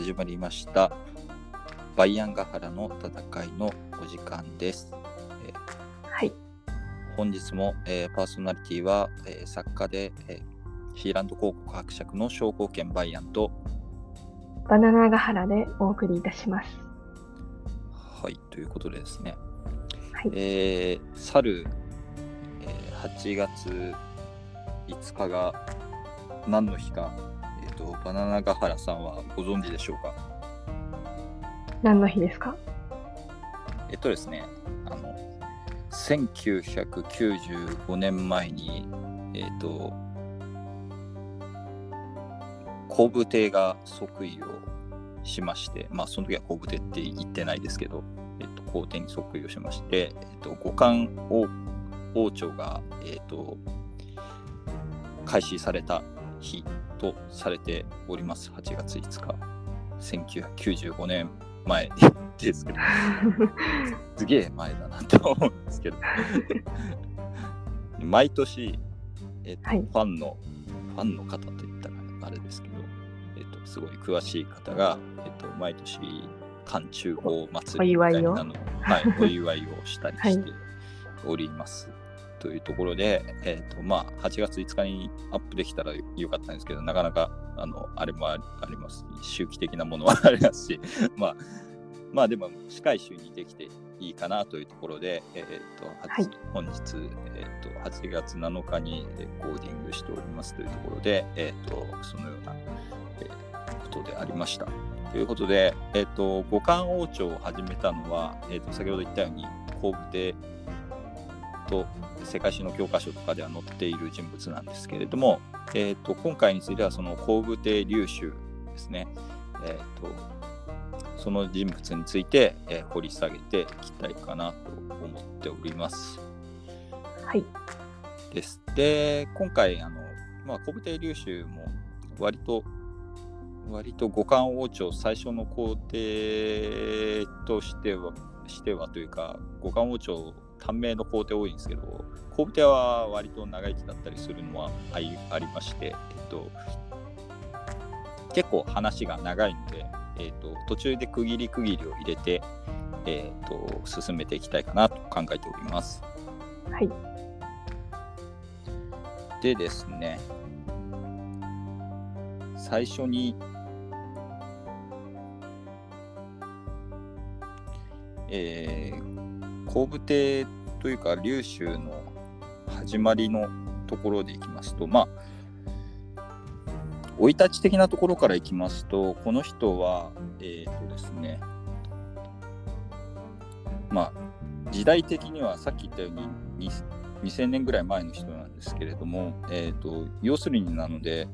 始まりましたバイアンガハラの戦いのお時間です。えーはい。本日も、えーパーソナリティは、えー作家で、えーシーランド広告伯爵の商工兼バイアンと、バナナヶ原でお送りいたします。はい、ということでですね、はい。えー去る、えー8月5日が何の日か、えー、とバナナガハラさんはご存知でしょうか？何の日ですか？えっとですね、あの、1995年前に、えっと、後部艇が即位をしまして、まあ、その時は後部艇って言ってないですけど、えっと、皇帝に即位をしまして、えっと、五冠王王朝が、えっと、開始された日とされております。8月5日。1995年前ですけど、すげえ前だなと思うんですけど、毎年、えっとはいファンの、ファンの方といったらあれですけど、えっと、すごい詳しい方が、えっと、毎年、寒中王祭りみたいなのを、はい、お祝いをしたりしております。というところで、えっとまあ、8月5日にアップできたらよかったんですけど、なかなかあのあれもありますし、周期的なものはありますし、まあ、まあでも近い週にできていいかなというところで、えーとははい本日、えー、と8月7日にレコーディングしておりますというところで、えー、とそのような、えーことでありました。ということで、えー、と五冠王朝を始めたのは、えー、と先ほど言ったように後部艇と世界史の教科書とかでは載っている人物なんですけれども、えー、と今回についてはその後部艇劉州ですね、えー、とその人物について、えー掘り下げていきたいかなと思っております。はい。です。で、今回、あの、まあ、古武帝劉州も割と、割と五冠王朝最初の皇帝としては、してはというか、五冠王朝短命の皇帝多いんですけど、皇武帝は割と長生きだったりするのはありありまして、えっと、結構話が長いので、えっと、途中で区切り区切りを入れて、えっと、進めていきたいかなと考えております。はい。でですね、最初に、えー、後部艇というか、劉州の始まりのところでいきますと、まあ、生い立ち的なところからいきますと、この人は、えっ、とですね、まあ、時代的にはさっき言ったように2000年ぐらい前の人なんですけれども、えー、と要するになので、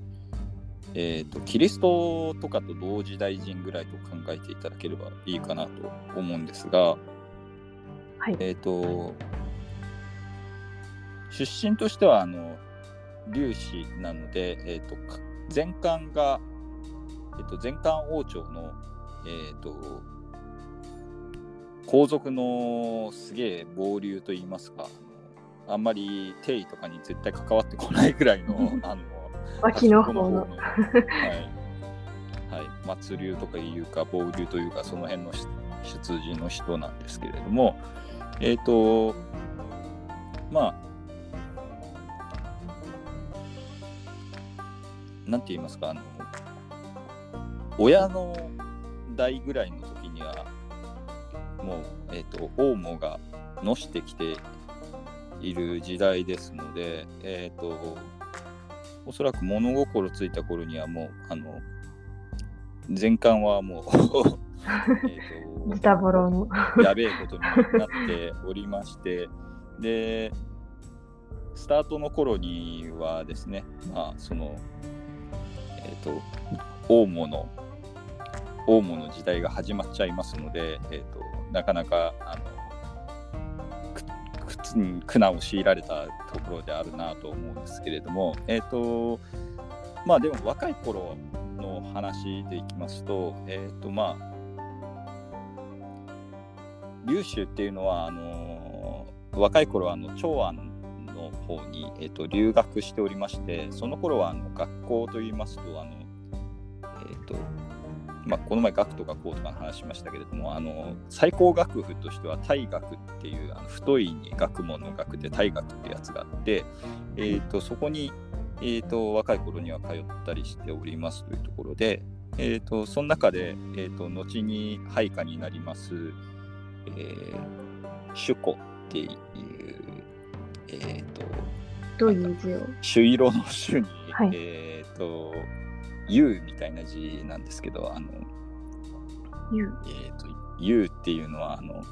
えー、とキリストとかと同時代人ぐらいと考えていただければいいかなと思うんですが、はい。えー、と出身としてはあの粒子なので、えー、とか前漢が、えー、と前漢王朝の、えー、と皇族のすげえ暴流といいますかあんまり定位とかに絶対関わってこないぐらいの あの脇の方端っこの。はい、はい、末流とかいうか暴流というかその辺のし出自の人なんですけれどもえっ、とまあなんて言いますかあの親の代ぐらいの時にはもう、えー、と王母がのしてきている時代ですので、えっ、とおそらく物心ついた頃にはもうあの前漢はもうえ ズタボロの。と やべえことになっておりましてでスタートの頃にはですねまあそのえっ、と大母の大母の時代が始まっちゃいますので、えー、となかなかあの苦難を強いられたところであるなと思うんですけれども、えっ、と、まあでも若い頃の話でいきますと、えっ、とまあ、劉州っていうのは、あの若い頃はあの長安の方に、えー、と留学しておりまして、その頃はあの学校といいますと、あのえっ、と、まあ、この前学とかこうとかの話しましたけれどもあの最高学府としては大学っていうあの太いに学問の学で大学っていうやつがあって、えーと、そこに、えーと、若い頃には通ったりしておりますというところで、えーと、その中で、えー、と後に配下になります、えー、主子っていう、えー、とどういう字を？朱色の朱に、はい、えっ、と U みたいな字なんですけど、あの、U? えっ、と、U っていうのは、あの、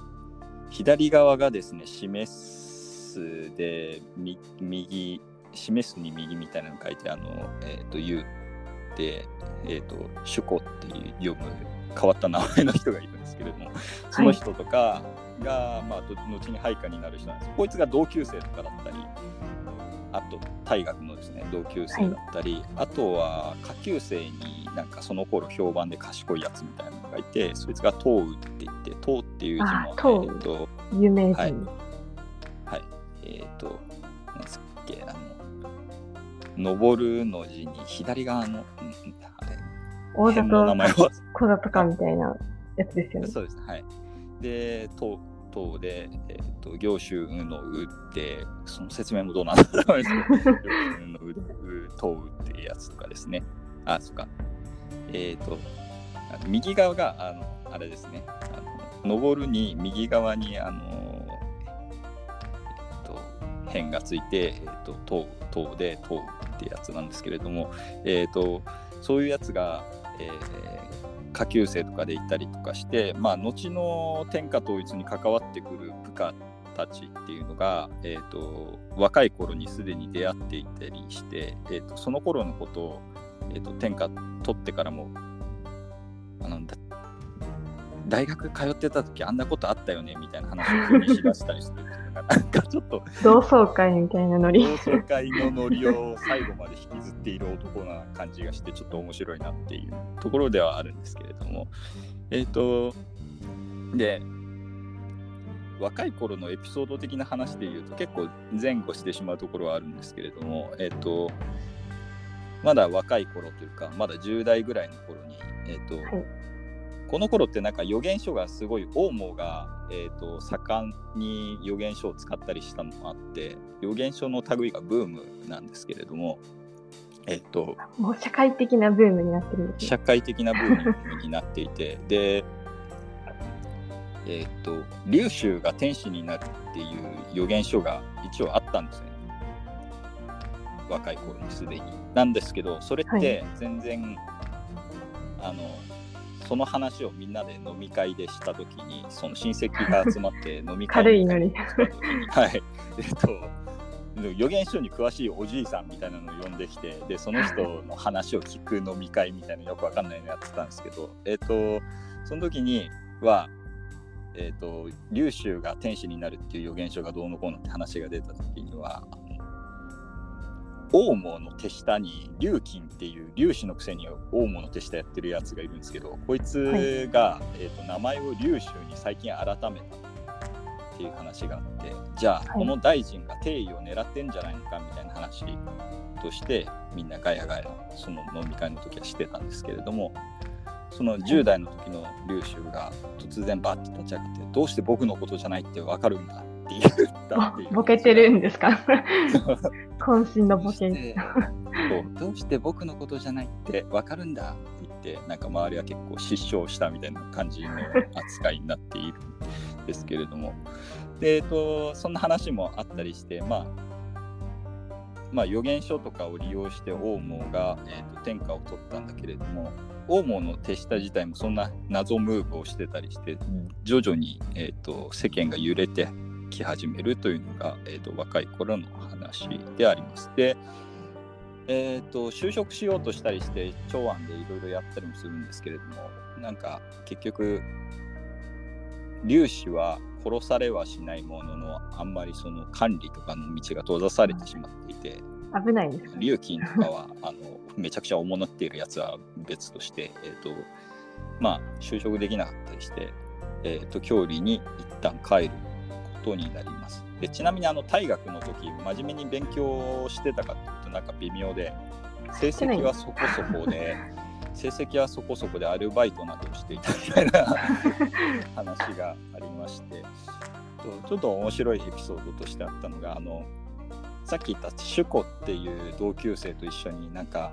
左側がですね、示すで、右、示すに右みたいなの書いて、あの、えっ、ー、と、U って、えっ、ー、と、主語っていう読む変わった名前の人がいるんですけれども、その人とかが、はい、まあ、後に配下になる人なんです。こいつが同級生とかだったり、あと大学のですね同級生だったり、はい、あとは下級生になんかその頃評判で賢いやつみたいなのがいてそいつが東雨って言って東っていう字もえっ、と有名人。はい、はい、えっ、ー、となんですっけあの登るの字に左側の、うん、大里の名前は小里かみたいなやつですよねそうですはいで東等で、えーと、行州のうって、その説明もどうなんだろうですけど、のう、等っていうやつとかですね。あ、そっか。えっ、ー、と、右側が、あの、あれですね。あの登るに右側に、あの、えっ、ー、と、辺がついて、えっ、ー、と、等、等で、等ってやつなんですけれども、えっ、と、そういうやつが、えー、下級生とかで行ったりとかして、まあ、後の天下統一に関わってくる部下たちっていうのが、えーと、若い頃にすでに出会っていたりして、えーと、その頃のことを、えーと、天下取ってからもあの大学通ってた時あんなことあったよねみたいな話をしだしたりするってなんかちょっと同窓会みたいなノリ。同窓会のノリを最後まで引きずっている男な感じがしてちょっと面白いなっていうところではあるんですけれども。えっ、ー、とで若い頃のエピソード的な話で言うと結構前後してしまうところはあるんですけれどもえっ、ー、とまだ若い頃というかまだ10代ぐらいの頃にえっ、ー、と、はいこの頃ってなんか予言書がすごいオウムが、えーと、盛んに予言書を使ったりしたのもあって予言書の類がブームなんですけれども、えっ、ー、と、もう社会的なブームになってるね、社会的なブームになっていて でえっ、ー、と龍州が天使になるっていう予言書が一応あったんですね。若い頃にすでに。なんですけどそれって全然、はい、あのその話をみんなで飲み会でした時にその親戚が集まって飲み会軽いのに はい。えっと予言書に詳しいおじいさんみたいなのを呼んできてでその人の話を聞く飲み会みたいなよくわかんないのやってたんですけどえっとその時にはえっと龍州が天使になるっていう予言書がどうのこうのって話が出た時にはオウムの手下に龍金っていう龍子のくせにオウムの手下やってるやつがいるんですけどこいつが、はい、えーと、名前を龍州に最近改めたっていう話があってじゃあ、はい、この大臣が定位を狙ってんじゃないのかみたいな話としてみんなガヤガヤその飲み会の時はしてたんですけれどもその10代の時の龍州が突然バッと立ち上がってどうして僕のことじゃないって分かるんだって言ったっていう。ボケてるんですか？渾身のボケどうして僕のことじゃないって分かるんだって言ってなんか周りは結構失笑したみたいな感じの扱いになっているんですけれども。で、えーと、そんな話もあったりしてまあまあ、予言書とかを利用して王毛が、えーと、天下を取ったんだけれども王毛の手下自体もそんな謎ムーブをしてたりして徐々に、えーと世間が揺れてき始めるというのが、えーと、若い頃の話であります。で、えーと、就職しようとしたりして長安でいろいろやったりもするんですけれどもなんか結局粒子は殺されはしないもののあんまりその管理とかの道が閉ざされてしまっていて危ないです、金とかはあのめちゃくちゃ重なっているやつは別として、えーとまあ、就職できなかったりして、えーと、郷里に一旦帰ることになります。でちなみにあの大学の時真面目に勉強してたかっていうとなんか微妙で成績はそこそこで 成績はそこそこでアルバイトなどをしていたみたいな 話がありましてちょっと面白いエピソードとしてあったのがあのさっき言ったシュコっていう同級生と一緒になんか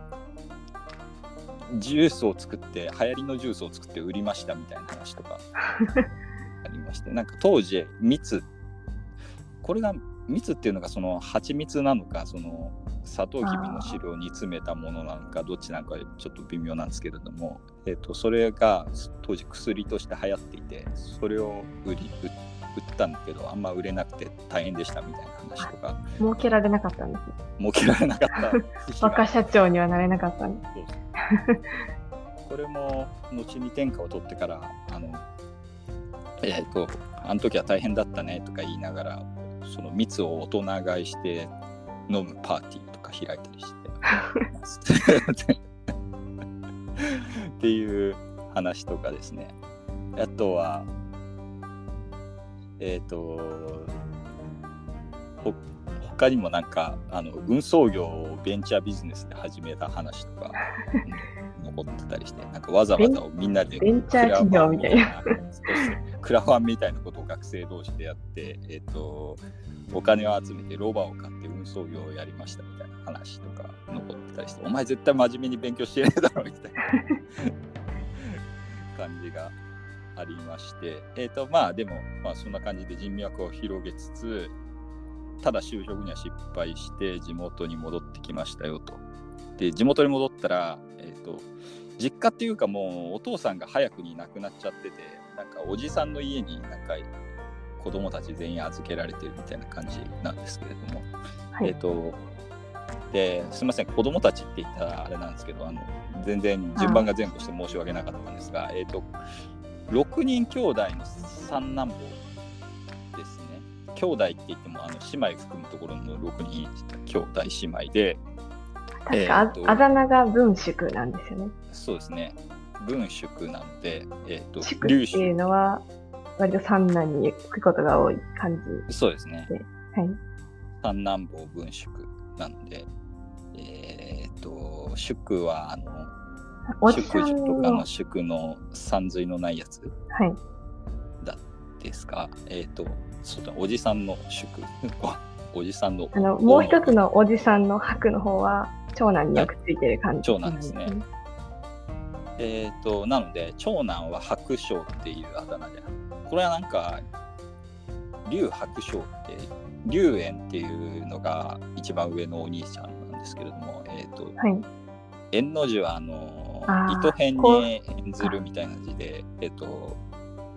ジュースを作って流行りのジュースを作って売りましたみたいな話とかありましてなんか当時蜜これが蜜っていうのがその蜂蜜なのかそのサトウキビの汁を煮詰めたものなのかどっちなのかちょっと微妙なんですけれども、えー、とそれが当時薬として流行っていてそれを売り売ったんだけどあんま売れなくて大変でしたみたいな話とか。儲けられなかったんです儲けられなかった。若社長にはなれなかったんですこれも後に天下を取ってからあのえっ、ー、とあの時は大変だったねとか言いながらその蜜を大人買いして飲むパーティーとか開いたりして。っていう話とかですね。あとはえっ、ー、と他にもなんかあの運送業をベンチャービジネスで始めた話とか 残ってたりしてなんかわざわざみんなでベンチャー企業みたいな。クラファンみたいなことを学生同士でやってえっ、ー、とお金を集めてロバを買って運送業をやりましたみたいな話とか残ってたりしてお前絶対真面目に勉強してねえだろみたいな 感じがありましてえっ、ー、とまあでもまあそんな感じで人脈を広げつつただ就職には失敗して地元に戻ってきましたよと。で地元に戻ったら、えーと、実家っていうかもうお父さんが早くに亡くなっちゃっててなんかおじさんの家になんか子供たち全員預けられてるみたいな感じなんですけれども、はい、えっ、ー、とですみません子供たちって言ったらあれなんですけどあの全然順番が前後して申し訳なかったんですが、えっ、ー、と6人兄弟の三男坊兄弟って言ってもあの姉妹含むところの6人兄弟姉妹で確か、えー、あだ名が文宿なんですよね。そうですね。文宿なので、えーと、宿っていうのは割と三男に聞くことが多い感じそうですね。はい、三男坊文宿なので、えっ、ー、と、宿は、あの、宿樹とかの宿の三髄のないやつ。はい。だですか？えっ、ー、と、そうだ、おじさんの宿。おじさんの。あの、もう一つのおじさんの白の方は、長男によくついてる感じ、長男ですね。えっ、ー、と、なので、長男は白章っていうあだ名でこれはなんか龍白章って龍炎っていうのが一番上のお兄ちゃんなんですけれども、えーとはい、縁の字はあの糸辺に演ずるみたいな字で、えーと、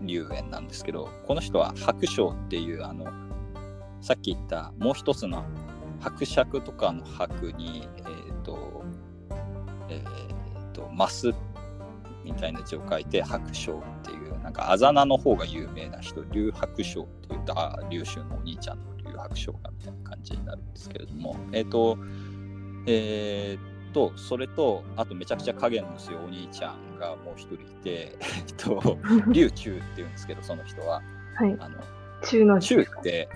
龍炎なんですけどこの人は白章っていうあのさっき言ったもう一つの伯爵とかの白に、えっ、ー、と、えっ、ー、と、マスみたいな字を書いて白章っていうなんかあざ名の方が有名な人劉白章って言ったあ劉州のお兄ちゃんの劉白章がみたいな感じになるんですけれどもえっ、ー、とえっ、とそれとあとめちゃくちゃ影の薄いお兄ちゃんがもう一人いて えっと劉中っていうんですけどその人は、はい、あの中の字。って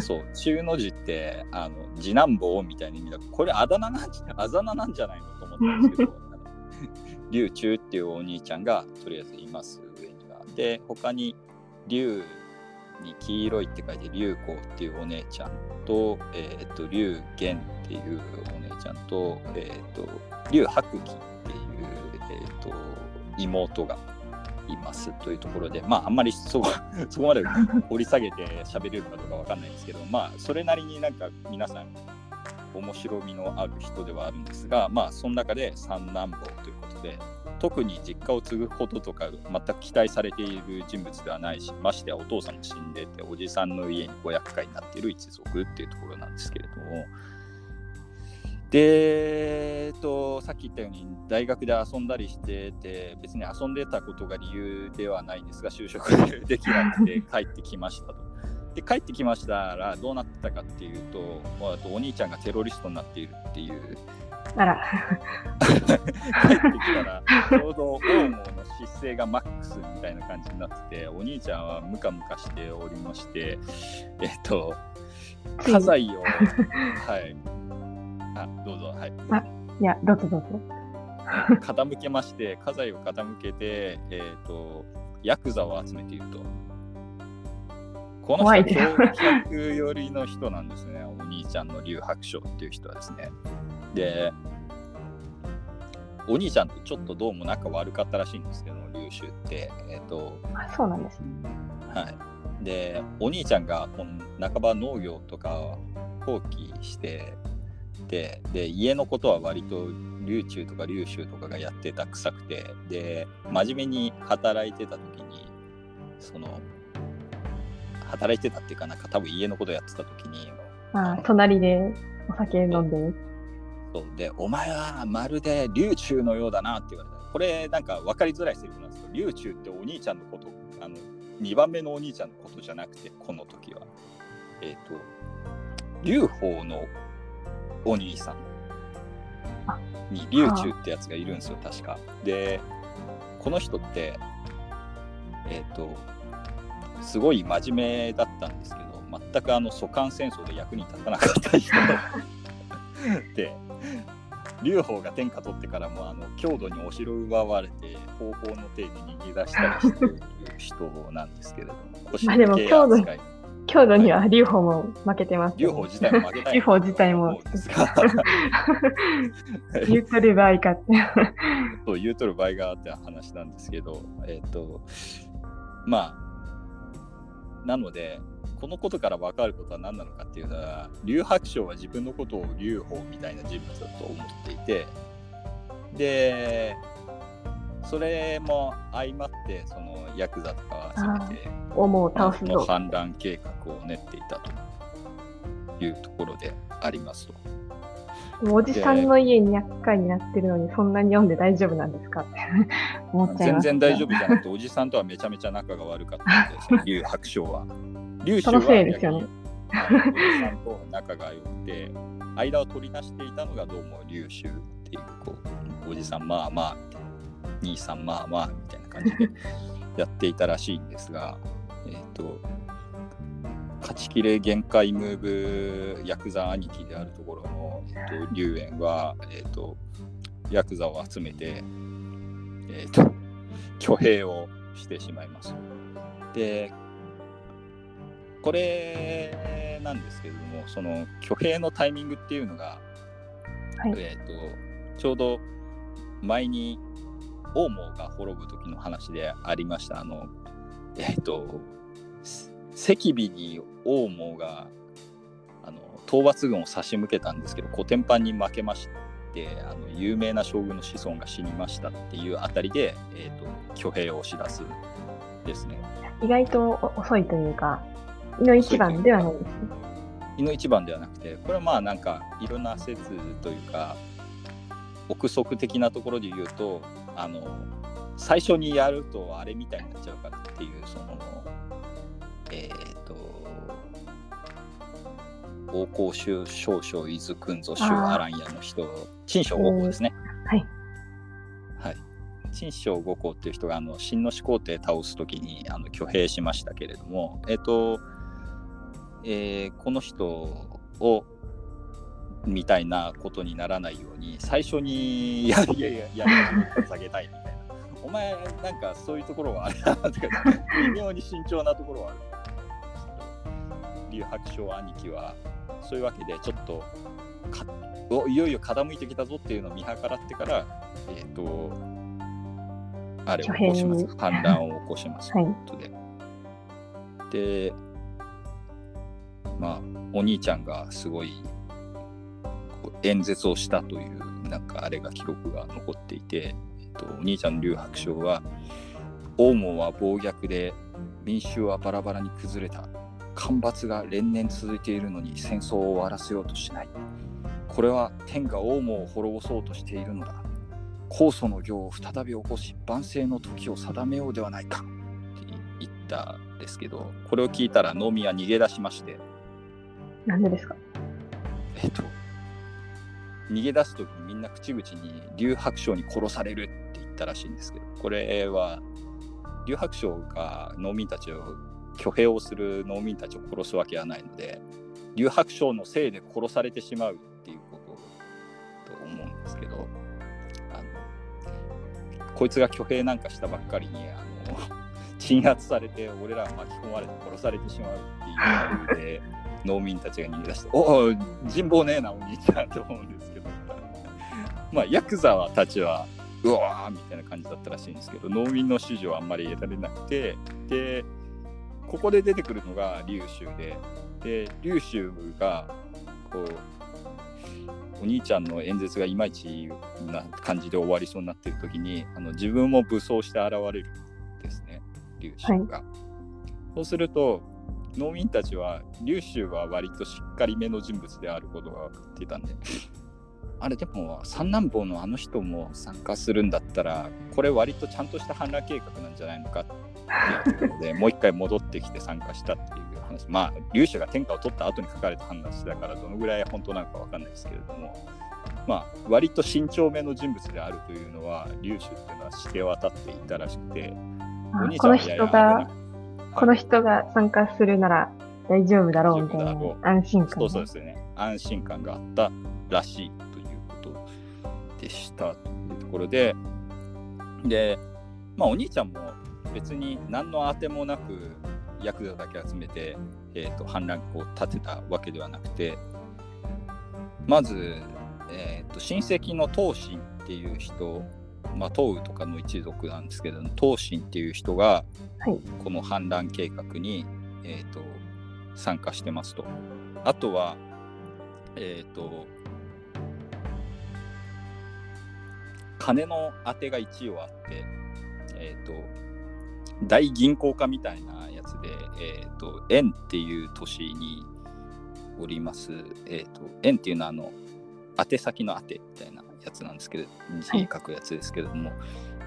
そう中の字ってあの次男坊みたいな意味だこれあだ名なんじゃあざ名なんじゃないのと思ったんですけど 劉中っていうお兄ちゃんがとりあえずいますで他に龍に黄色いって書いて龍光っていうお姉ちゃんと、えっ、ー、と龍玄っていうお姉ちゃんと、えっ、ー、と龍白騎っていう、えっ、ー、と妹がいますというところで、まあ、あんまりそこ そこまで掘り下げて喋れるかどうかわかんないんですけど、まあ、それなりになんか皆さん面白みのある人ではあるんですが、まあ、その中で三男坊ということで、特に実家を継ぐこととか全く期待されている人物ではないしましてやお父さんも死んでておじさんの家にご厄介になっている一族っていうところなんですけれどもで、えっと、さっき言ったように大学で遊んだりしてて別に遊んでたことが理由ではないんですが就職できなくて帰ってきましたと。で帰ってきましたらどうなってたかっていうとお兄ちゃんがテロリストになっているっていうあら。帰ってきたら、ちょうどオウムの姿勢がマックスみたいな感じになってて、お兄ちゃんはムカムカしておりまして、えっと、家財を、はい。あ、どうぞ、はい。あ、いや、どうぞどうぞ。傾けまして家財を傾けて、えーと、ヤクザを集めていると。この人は教客寄りの人なんですね、お兄ちゃんの劉白章っていう人はですね。で、お兄ちゃんとちょっとどうも仲悪かったらしいんですけど、劉州って。えっ、ー、と、あそうなんですね。はい。で、お兄ちゃんがこの半ば農業とか放棄してて、で、家のことは割と劉中とか劉州とかがやってた臭くて、で、真面目に働いてた時に、その、働いてたっていうかなんか多分家のことやってた時にああ隣でお酒飲んで。そう。でお前はまるで琉球のようだなって言われた。これなんか分かりづらいセリフなんですけど琉球ってお兄ちゃんのことあの2番目のお兄ちゃんのことじゃなくてこの時は。えっ、ー、と劉邦のお兄さん。に劉中ってやつがいるんですよ確か。でこの人ってえっ、ー、とすごい真面目だったんですけど全くあの蘇韓戦争で役に立たなかった人。で劉邦が天下取ってからもあの郷土にお城奪われて方法の手に逃げ出したりしている人なんですけれどもまあでも郷土郷土には劉邦も負けてます、劉邦自体も負けたい。劉邦自体も。言うとる場合かって。そう言うとる場合があって話なんですけどえっ、ー、とまあなので、このことから分かることは何なのかっていうのは、劉白章は自分のことを劉邦みたいな人物だと思っていて、で、それも相まって、そのヤクザとかは攻めて、思う倒すの反乱計画を練っていたというところでありますと。おじさんの家に厄介になってるのに、そんなに読んで大丈夫なんですか？っ て思っちゃいます、全然大丈夫じゃなくて、おじさんとはめちゃめちゃ仲が悪かったので、劉白章は。劉州は、せいですよね。おじさんと仲が良くて、間を取りなしていたのがどうも劉州っていう、こう、おじさんまあまあ、兄さんまあまあ、みたいな感じでやっていたらしいんですが、えっ、ー、と、勝ちきれ限界ムーブヤクザ兄貴であるところの、えーと、龍炎は、えーと、ヤクザを集めて、えーと、挙兵をしてしまいます。でこれなんですけれどもその挙兵のタイミングっていうのが、はい、えー、とちょうど前に王毛が滅ぶ時の話でありました。あのえっ、ー、と赤尾に王毛があの討伐軍を差し向けたんですけど古典版に負けましてあの有名な将軍の子孫が死にましたっていうあたりで、えーと、挙兵をし出すですね。意外と遅いというか胃の一番ではないですね。胃の一番ではなくてこれはまあなんかいろんな説というか憶測的なところで言うとあの最初にやるとあれみたいになっちゃうからっていうそのえっ、ー、と、王公衆少々伊豆君ぞ衆アランヤの人、陳章五公ですね。はい。はい。陳章五公っていう人が、あの、新の始皇帝倒すときに、あの、挙兵しましたけれども、えっ、ー、と、えー、この人を、みたいなことにならないように、最初にやいやいや、やり下げたいみたいな。お前、なんかそういうところはあれだなとか、微妙に慎重なところはある。劉白章兄貴はそういうわけでちょっといよいよ傾いてきたぞっていうのを見計らってからえっ、ー、とあれを起こします。反乱を起こします。とい。うことで、はい、でまあお兄ちゃんがすごい演説をしたというなんかあれが記録が残っていて、えっと、お兄ちゃんの劉白章は「王毛は暴虐で民衆はバラバラに崩れた干ばつが連年続いているのに戦争を終わらせようとしない。これは天が王毛を滅ぼそうとしているのだ。酵素の行を再び起こし、万世の時を定めようではないか。って言ったんですけど、これを聞いたら農民は逃げ出しまして。なんでですか？えっと、逃げ出す時にみんな口々に劉白章に殺されるって言ったらしいんですけど、これは劉白章が農民たちを挙兵をする農民たちを殺すわけはないので劉白章のせいで殺されてしまうっていうことと思うんですけどあのこいつが挙兵なんかしたばっかりにあの 鎮圧されて俺らは巻き込まれて殺されてしまうっていう理由で農民たちが逃げ出して「おお人望ねえなお兄ちゃん」と思うんですまあヤクザはたちはうわーみたいな感じだったらしいんですけど農民の支持はあんまり得られなくてでここで出てくるのが劉州でで劉州がこうお兄ちゃんの演説がいまいちな感じで終わりそうになってる時にあの自分も武装して現れるんですね劉州が、そうすると農民たちは劉州は割としっかりめの人物であることが分かっていたんであれでも三男坊のあの人も参加するんだったらこれ割とちゃんとした反乱計画なんじゃないのかっていうのでもう一回戻ってきて参加したっていう話まあ劉州が天下を取った後に書かれた話だからどのぐらい本当なのか分かんないですけれどもまあ割と慎重めの人物であるというのは劉州っていうのは知れ渡っていたらしくてあこの人が、この人が参加するなら大丈夫だろうみたいな安心感、そうそうですね。安心感があったらしいでしたというところででまあお兄ちゃんも別に何のあてもなくヤクザだけ集めて、えーと、反乱を立てたわけではなくてまず、えーと、親戚の東進っていう人まあ、東雨とかの一族なんですけど東進っていう人が、この反乱計画に、えーと、参加してますと。あとは、えっ、ー、と、金の当てが一応あって、えっ、ー、と、大銀行家みたいなやつで、えっ、ー、と、円っていう都市におります、えっ、と、円っていうのは、あの、宛先の宛てみたいなやつなんですけど、字書くやつですけれども、はい、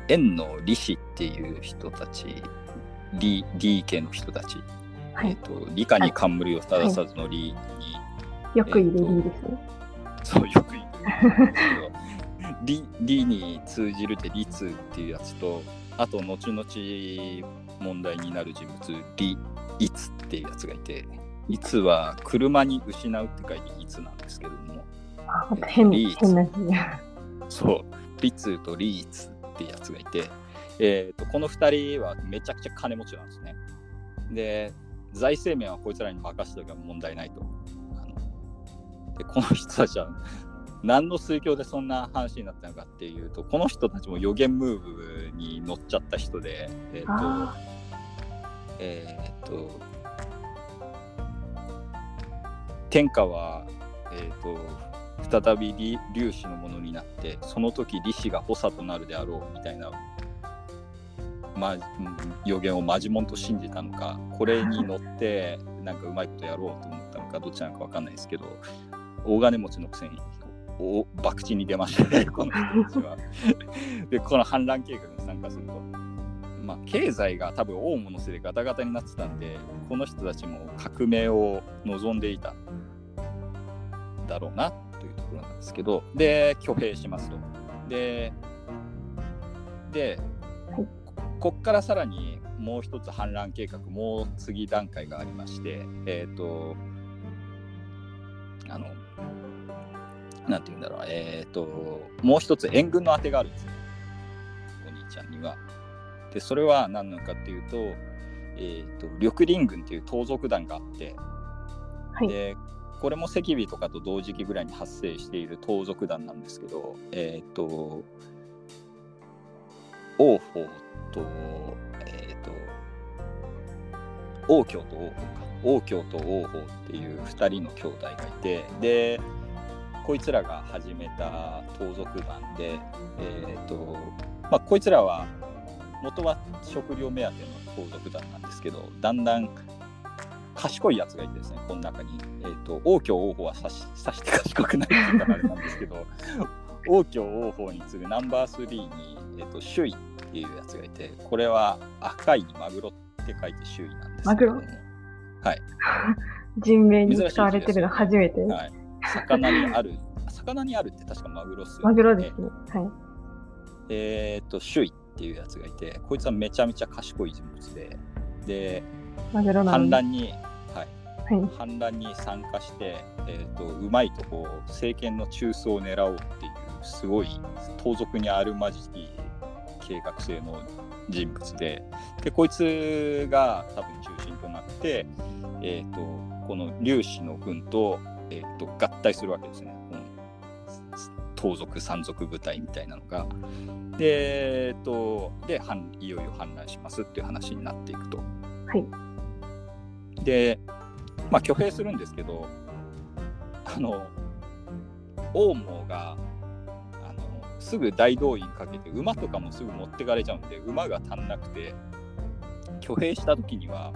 円の利子っていう人たち、理理系の人たち、はい、えっ、と、理科に冠を正さずの理に、はい、よくいる理ですね。そう、よくいる理ですけど、理理に通じるって理通っていうやつと、あと、後々問題になる人物、理、いつっていうやつがいて、いつは車に失うって書いていつなんですけども、あ変変な字。そう、リツとリーツってやつがいて、えーと、この2人はめちゃくちゃ金持ちなんですね。で、財政面はこいつらに任せておけば問題ないと。でこの人たちは何の水郷でそんな話になったのかっていうと、この人たちも予言ムーブに乗っちゃった人で、えっ、ー、と、えっ、ー、と、天下は、えっ、ー、と、再び粒子のものになってその時利子が補佐となるであろうみたいな、ま、予言をマジモンと信じたのかこれに乗って なんかうまいことやろうと思ったのかどっちなのか分かんないですけど大金持ちのくせにお博打に出ましたね この人たちは。でこの反乱計画に参加すると。まあ、経済が多分大物せいでガタガタになってたんでこの人たちも革命を望んでいただろうなというところなんですけど、で、挙兵しますと。で、で、こっからさらにもう一つ反乱計画、もう次段階がありまして、えっ、ー、と、あの、なんて言うんだろう、えっ、ー、と、もう一つ援軍の当てがあるんですね、お兄ちゃんには。で、それは何なのかっていうと、えっ、ー、と、緑林軍っていう盗賊団があって、はい、でこれも赤尾とかと同時期ぐらいに発生している盗賊団なんですけど、えっ、ー、と、王鵬と、えっ、ー、と、王京と王鵬か。王京と王鵬っていう2人の兄弟がいて、で、こいつらが始めた盗賊団で、えっ、ー、と、まあ、こいつらは元は食料目当ての盗賊団なんですけど、だんだん賢いやつがいてですね、この中に。えっ、ー、と、王居王鵬はさしさして賢くないって言ったらあれなんですけど、王居王鵬に次ぐナンバー3に、えっ、ー、と、首位っていうやつがいて、これは赤いにマグロって書いて首位なんですけども。はい。人名に使われてるの初めて。はい。魚にある、魚にあるって確かマグロっすよね。マグロですね。はい。えっ、と、首位っていうやつがいて、こいつはめちゃめちゃ賢い人物で、で、反乱に反乱に参加して、えーと、うまいとこ政権の中枢を狙おうっていうすごい盗賊にあるまじき計画性の人物ででこいつが多分中心となって、えー、とこの粒子の軍と,、えー、と合体するわけですね。盗賊山賊部隊みたいなのが。で,、えー、とで反いよいよ反乱しますっていう話になっていくと。はい。で、まあ、挙兵するんですけど、あの、王毛が、あの、すぐ大動員かけて、馬とかもすぐ持ってかれちゃうんで、馬が足んなくて、挙兵した時には、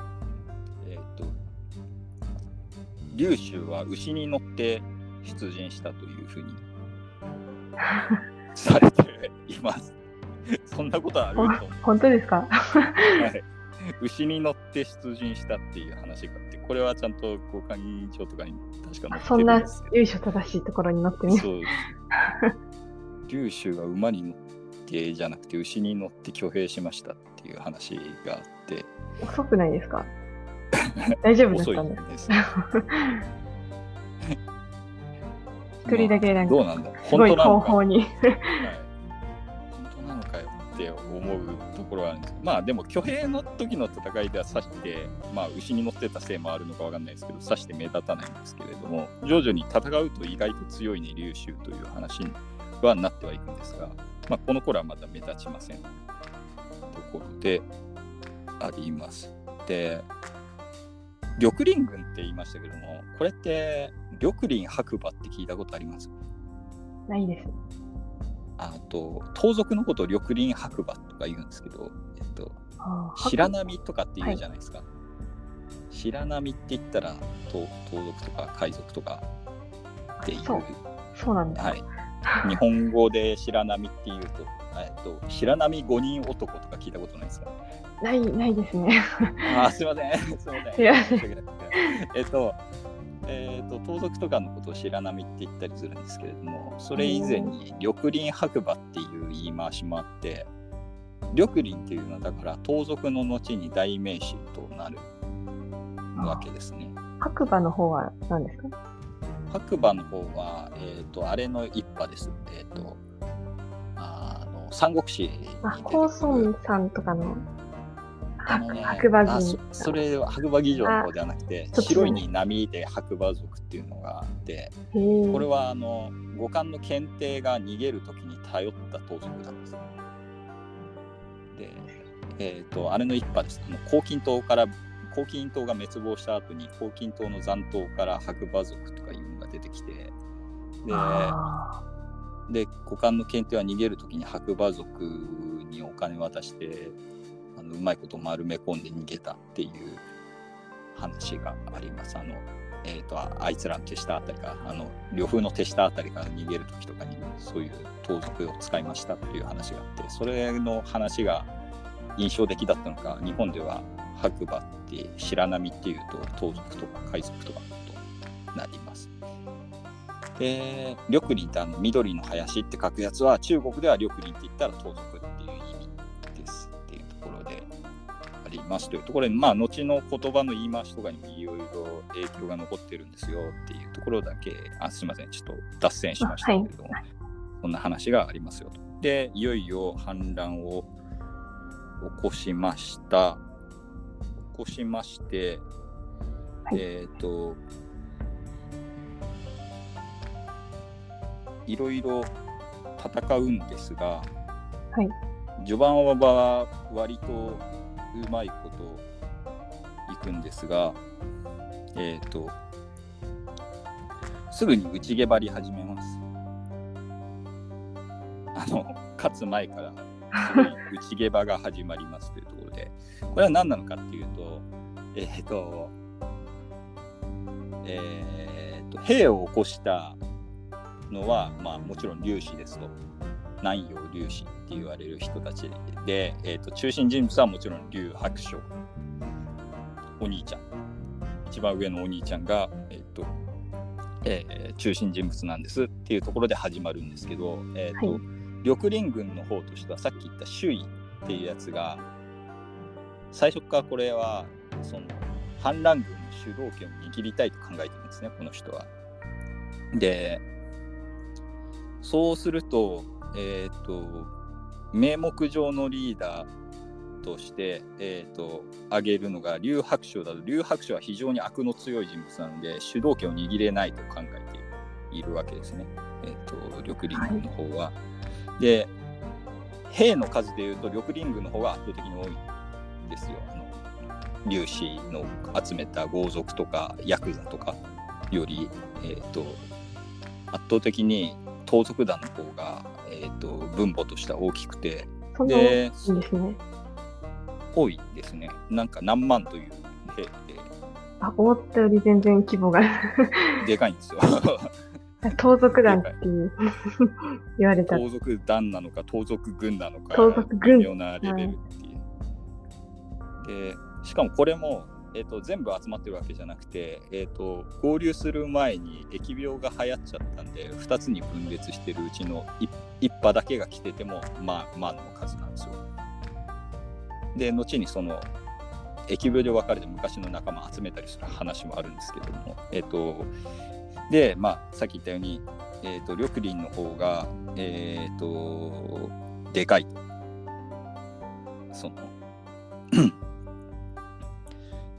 劉州は牛に乗って出陣したというふうに されています。そんなことあると。本当ですか？はい、牛に乗って出陣したっていう話があって、これはちゃんと交換帳とかに確か載ってそんな由緒正しいところに乗ってみど、そう劉州が馬に乗ってじゃなくて牛に乗って挙兵しましたっていう話があって、遅くないですか？大丈夫だったんです。一人だけなんかどうなんだに。はい、本当なのかよって思うところはあるんですけどまあでも挙兵の時の戦いでは刺してまあ牛に乗ってたせいもあるのかわかんないですけど刺して目立たないんですけれども徐々に戦うと意外と強いね竜州という話にはなってはいくんですが、まあ、この頃はまだ目立ちませんところであります。で緑林軍って言いましたけどもこれって緑林白馬って聞いたことあります？ないです。あと盗賊のことを緑林白馬とか言うんですけど、えっと、白波とかって言うじゃないですか。白波って言ったら盗盗賊とか海賊とかっていう、そうそうなんだ。はい、日本語で白波っていうと、えっと、白波五人男とか聞いたことないですか？ない、ないですね。あーすいません、すいません。えっと、えっと、盗賊とかのことを白波って言ったりするんですけれども、それ以前に緑林白馬っていう言い回しもあって、緑林っていうのはだから盗賊の後に代名詞となるわけですね。白馬の方は何ですか？白馬の方は、えっ、と、あれの一派です。えっ、と、あの、三国志あ、高孫さんとかの白あのね白馬あ人そ。それは白馬議場の方ではなくて白いに波で白馬族っていうのがあってこれはあの五感の検定が逃げる時に頼った盗賊なんですでえっ、とあれの一派です。もう黄金島から黄金島が滅亡した後に黄金島の残党から白馬族とかいうのが出てきてであで股間の検定は逃げる時に白馬族にお金渡してあのうまいこと丸め込んで逃げたっていう話があります。あのえー、とああいつらの手下あたりがあの呂布の手下あたりが逃げる時とかにそういう盗賊を使いましたっていう話があってそれの話が印象的だったのか日本では白馬って白波っていうと盗賊とか海賊とかとなります。で緑林ってあの緑の林って書くやつは中国では緑林って言ったら盗賊ありますというところでまあ後の言葉の言い回しとかにもいろいろ影響が残ってるんですよっていうところだけあすいません。ちょっと脱線しましたけれども、そんな話がありますよと。でいよいよ反乱を起こしました起こしまして、はい。えっ、といろいろ戦うんですが、はい。序盤は割とうまいこといくんですが、えっ、と、すぐに内毛張り始めます。あの、勝つ前から、すごい内毛場が始まりますというところで、これは何なのかっていうと、えっ、と、えっ、と、兵を起こしたのは、まあ、もちろん粒子ですと。南陽粒子って言われる人たちで、えー、と中心人物はもちろん劉白章お兄ちゃん一番上のお兄ちゃんが、えーとえー中心人物なんですっていうところで始まるんですけど、えーとはい緑林軍の方としてはさっき言った周囲っていうやつが最初からこれはその反乱軍の主導権を握りたいと考えてるんですねこの人は。でそうするとえっ、と名目上のリーダーとして、えー、と挙げるのが劉白章だと劉白章は非常に悪の強い人物なので主導権を握れないと考えているわけですね、えー、と緑林軍の方は。で兵の数でいうと緑林軍の方が圧倒的に多いんですよ。あの劉氏の集めた豪族とかヤクザとかより、えー、と圧倒的に盗賊団の方が、えー、と分母としては大きくてでね。多いですね。なんか何万という兵であ、思ったより全然規模が。でかいんですよ。盗賊団っていう 言われた。盗賊団なのか盗賊軍なのか盗賊軍微妙なレベルっていう。でしかもこれも、えー、と全部集まってるわけじゃなくて、えー、と合流する前に疫病が流行っちゃったんで2つに分裂してるうちの 1, 一派だけが来ててもまあ万の数なんですよ。で後にその疫病で分かれて昔の仲間集めたりする話もあるんですけども、えっ、と、で、まあ、さっき言ったように、えっ、と、緑林の方が、えっ、と、でかい。その、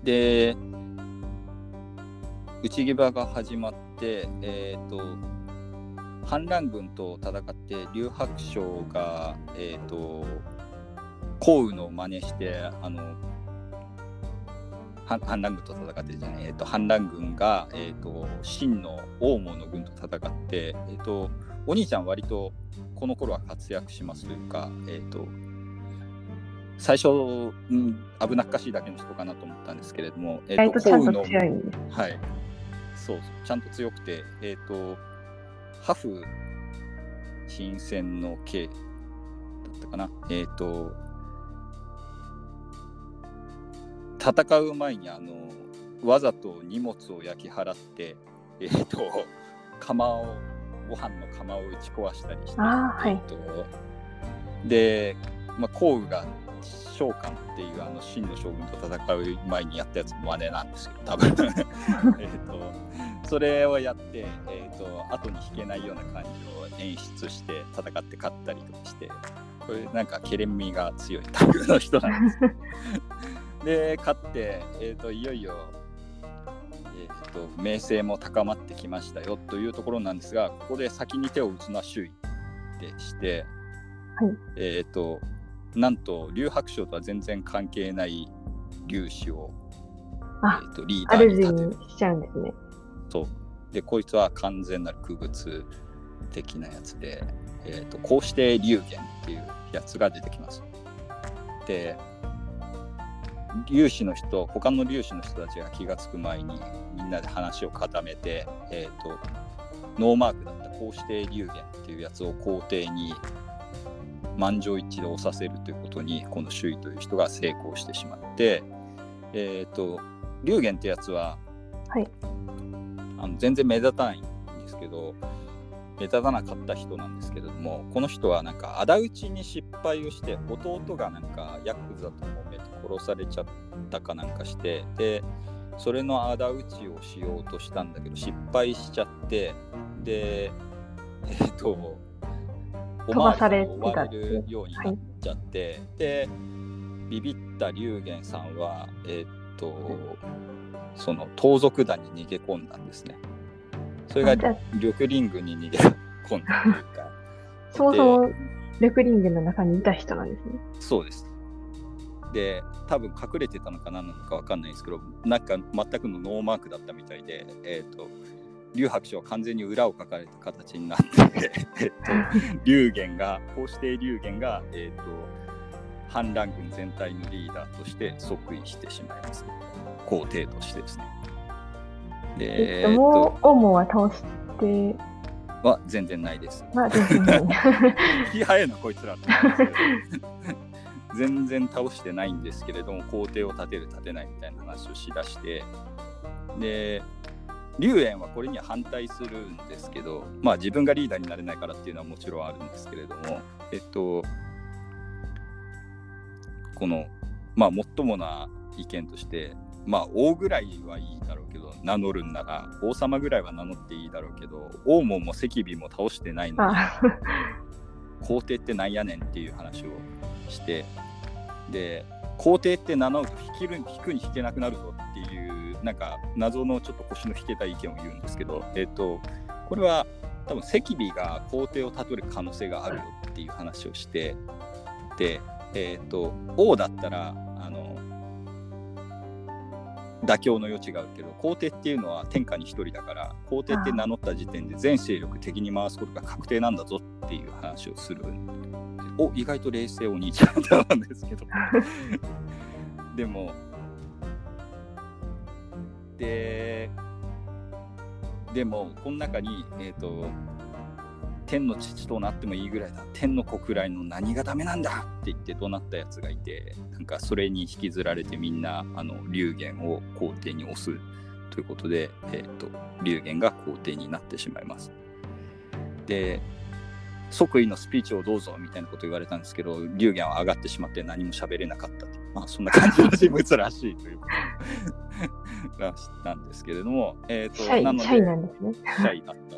で、内騎馬が始まって、えっ、と、反乱軍と戦って、劉白章が、えっ、と、降雨の真似して、あの、反乱軍と戦ってじゃない、えー、と反乱軍が、えー、と真の王門の軍と戦って、えー、とお兄ちゃん割とこの頃は活躍しますというか、えー、と最初、うん、危なっかしいだけの人かなと思ったんですけれども、え意外とちゃんと強いんです。はい、そうちゃんと強くて、えっ、と、ハフ新戦の刑だったかな、えっ、と、戦う前にあのわざと荷物を焼き払って、えっ、と、釜を、ご飯の釜を打ち壊したりして、はい。えっ、と、で、まあ、項羽が召喚っていうあの真の将軍と戦う前にやったやつも真似なんですけど、多分 えっと、それをやって、えっと、後に引けないような感じを演出して戦って勝ったりとかして、これなんかケレン味が強いタイプの人なんです。で、勝って、えっと、いよいよ、えっと、名声も高まってきましたよというところなんですが、ここで先に手を打つのは周囲でして、はいえっと、なんと、劉白章とは全然関係ない劉氏を、あえっとリーダーに主立てる。にしちゃうんですね。そうでこいつは完全なる区別的なやつで、えー、とこうして龍玄っていうやつが出てきます。で粒子の人他の粒子の人たちが気が付く前にみんなで話を固めて、えー、とノーマークだったこうして龍玄っていうやつを皇帝に満場一致で押させるということにこの周囲という人が成功してしまって、えっ、と龍玄ってやつははい。あの全然目立たないんですけど目立たなかった人なんですけれどもこの人はなんか仇討ちに失敗をして弟がなんかヤクザと揉めて殺されちゃったかなんかしてでそれの仇討ちをしようとしたんだけど失敗しちゃってでえっ、とお飛ばされてたっていうれるようになっちゃって、でビビった龍玄さんはえっ、とその盗賊団に逃げ込んだんですね。それがあじゃあ緑林軍に逃げ込んだというか、そもそも緑林軍の中にいた人なんですね。そうです。で、多分隠れてたのか何なのか分かんないですけど、なんか全くのノーマークだったみたいで、えっ、と、劉白書は完全に裏を書かれた形になって、えっと、龍玄が、こうして龍玄が、えっ、と、反乱軍全体のリーダーとして即位してしまいます。皇帝としてですね。で、えっと、もう、オモは倒して、は全然ないです。まあ、全然ない。気早いなこいつら全然倒してないんですけれども皇帝を立てる立てないみたいな話をしだしてで龍炎はこれには反対するんですけどまあ自分がリーダーになれないからっていうのはもちろんあるんですけれどもえっとこのまあ最もな意見としてまあ王ぐらいはいいだろうけど名乗るんなら王様ぐらいは名乗っていいだろうけど王門も赤尾も倒してないのにあ。皇帝ってなんやねんっていう話をしてで皇帝って名乗ると弾る弾くに弾けなくなるぞっていうなんか謎のちょっと腰の引けた意見を言うんですけど、えっと、これは多分赤尾が皇帝をたどる可能性があるよっていう話をしてで、えっと王だったらあの妥協の余地があるけど皇帝っていうのは天下に一人だから皇帝って名乗った時点で全勢力敵に回すことが確定なんだぞっていう話をする。お意外と冷静お兄ちゃんだったんですけど。でもででもこの中にえ、ー、と天の父となってもいいぐらいだ。天の子くらいの何がダメなんだ？って言って怒鳴ったやつがいてなんかそれに引きずられてみんなあの龍玄を皇帝に押すということで、えーと、龍玄が皇帝になってしまいます。で即位のスピーチをどうぞみたいなこと言われたんですけど龍玄は上がってしまって何も喋れなかったまあそんな感じの人物らしいという。らしなんですけれども、えーと、シャイなのでシャイなんですね。シャイだった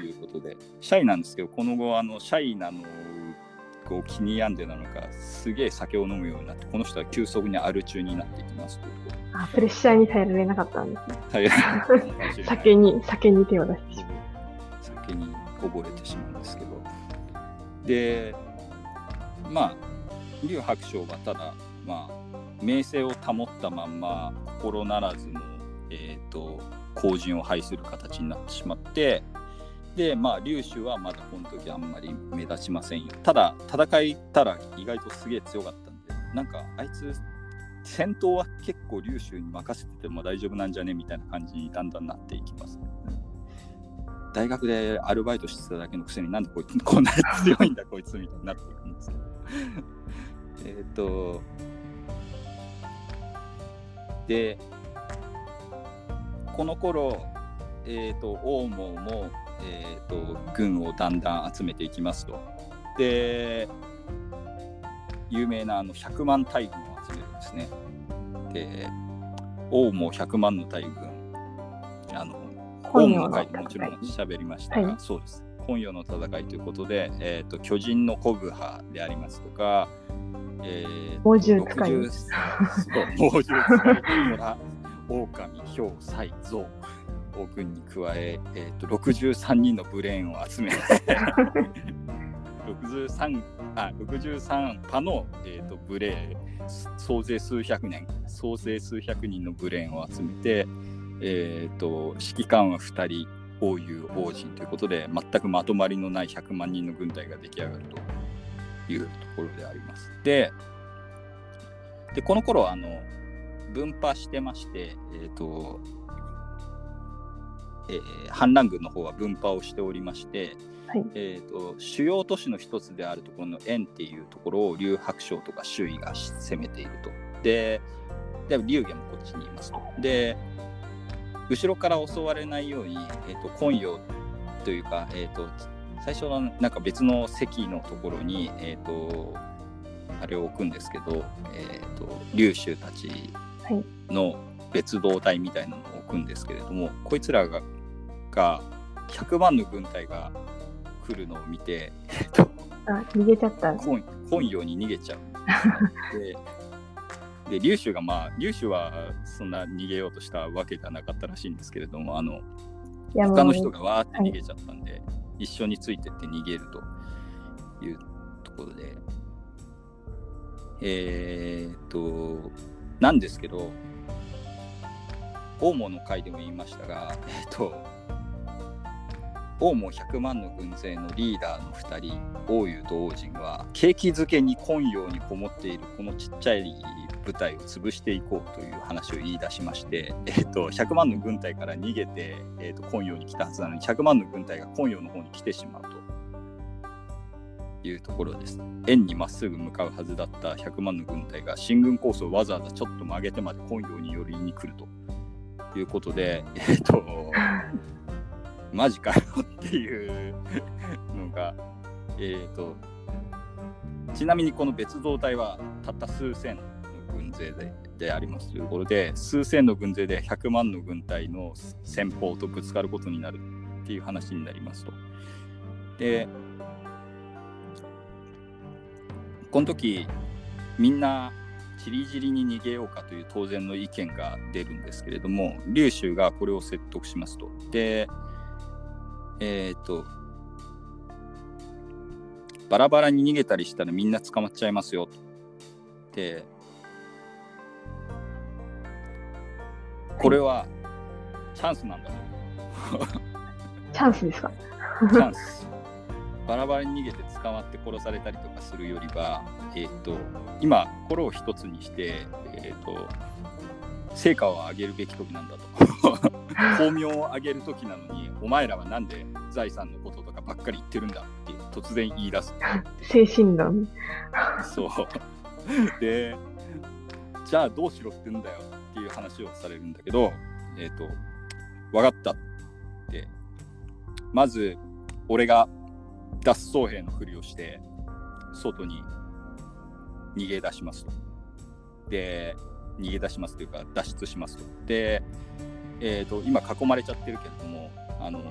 ということで、シャイなんですけど、この後、あのシャイなのこう気に病んでなのか、すげえ酒を飲むようになって、この人は急速にアル中になっていきますあ、プレッシャーに耐えられなかったんですね。耐えられなかった酒に、酒に手を出してしまう。酒に溺れてしまうんですけど。で、まあ、劉白章はただ、まあ、名声を保ったまんま心ならずの、えーと、後人を拝する形になってしまってでまあ劉州はまだこの時あんまり目立ちませんよ。ただ戦いたら意外とすげえ強かったんでなんかあいつ戦闘は結構劉州に任せてても大丈夫なんじゃね？みたいな感じにだんだんなっていきます、ね、大学でアルバイトしてただけのくせになんでこいつこんなに強いんだこいつみたいになっていくんですけどえっとでこの頃、えーと、王毛も、えーと、軍をだんだん集めていきますと。で有名なあの100万大軍を集めるんですね。で王も100万の大軍あの王の会でもちろん喋りましたが、はい、そうです今夜の戦いということで、えーと、巨人のコブハでありますとか、えー、猛獣使い。猛獣使い、虎、狼、ヒョウ、サイ、ゾウ。王軍に加ええーと、63人のブレーンを集め63 あ63パの、えーと、ブレー総勢数百年総勢数百人のブレーンを集めて、えーと、指揮官は2人王友王人ということで全くまとまりのない100万人の軍隊が出来上がるというところであります。で、でこの頃あの分派してまして、えーとえー、反乱軍の方は分派をしておりまして、はい、えーと、主要都市の一つであるところの円っていうところを劉白章とか周囲が攻めていると。で、で劉家もこっちにいますと。で、後ろから襲われないように、えーと、今陽というか、えーと最初はなんか別の席のところに、えーと、あれを置くんですけど、えーと、竜州たちの別動隊みたいなのを置くんですけれども、はい、こいつらがが100万の軍隊が来るのを見て、えーと、あ逃げちゃった本本陽に逃げちゃう。でで劉州がまあ劉州はそんな逃げようとしたわけではなかったらしいんですけれどもあの他の人がわーって逃げちゃったんで、はい。一緒についてって逃げるというところで、えー、っと、なんですけど、大門の回でも言いましたが、えっと、王も100万の軍勢のリーダーの2人、王友と王神は、景気づけに今陽にこもっているこのちっちゃい部隊を潰していこうという話を言い出しまして、えーと、100万の軍隊から逃げて、えーと、今陽に来たはずなのに100万の軍隊が今陽の方に来てしまうと。いうところです。円にまっすぐ向かうはずだった100万の軍隊が進軍コースをわざわざちょっと曲げてまで今陽に寄りに来ると。いうことで、えっ、ー、と、マジかよっていうのが、えっ、ー、と、ちなみにこの別動隊はたった数千軍勢ででありますというころで数千の軍勢で100万の軍隊の先方とぶつかることになるっていう話になりますと。でこの時みんなちりぢりに逃げようかという当然の意見が出るんですけれども劉州がこれを説得しますと。でえっ、とバラバラに逃げたりしたらみんな捕まっちゃいますよと。でこれはチャンスなんだと。チャンスですか？チャンス。バラバラに逃げて捕まって殺されたりとかするよりは、えっ、と、今、心を一つにして、えっ、と、成果を上げるべき時なんだと。巧妙を上げる時なのに、お前らはなんで財産のこととかばっかり言ってるんだって突然言い出す。精神論。そう。で、じゃあどうしろって言うんだよっていう話をされるんだけど、えっ、と、分かったって、まず、俺が脱走兵のふりをして、外に逃げ出しますと。で、逃げ出しますというか、脱出しますと。で、えっ、と、今囲まれちゃってるけれども、あの、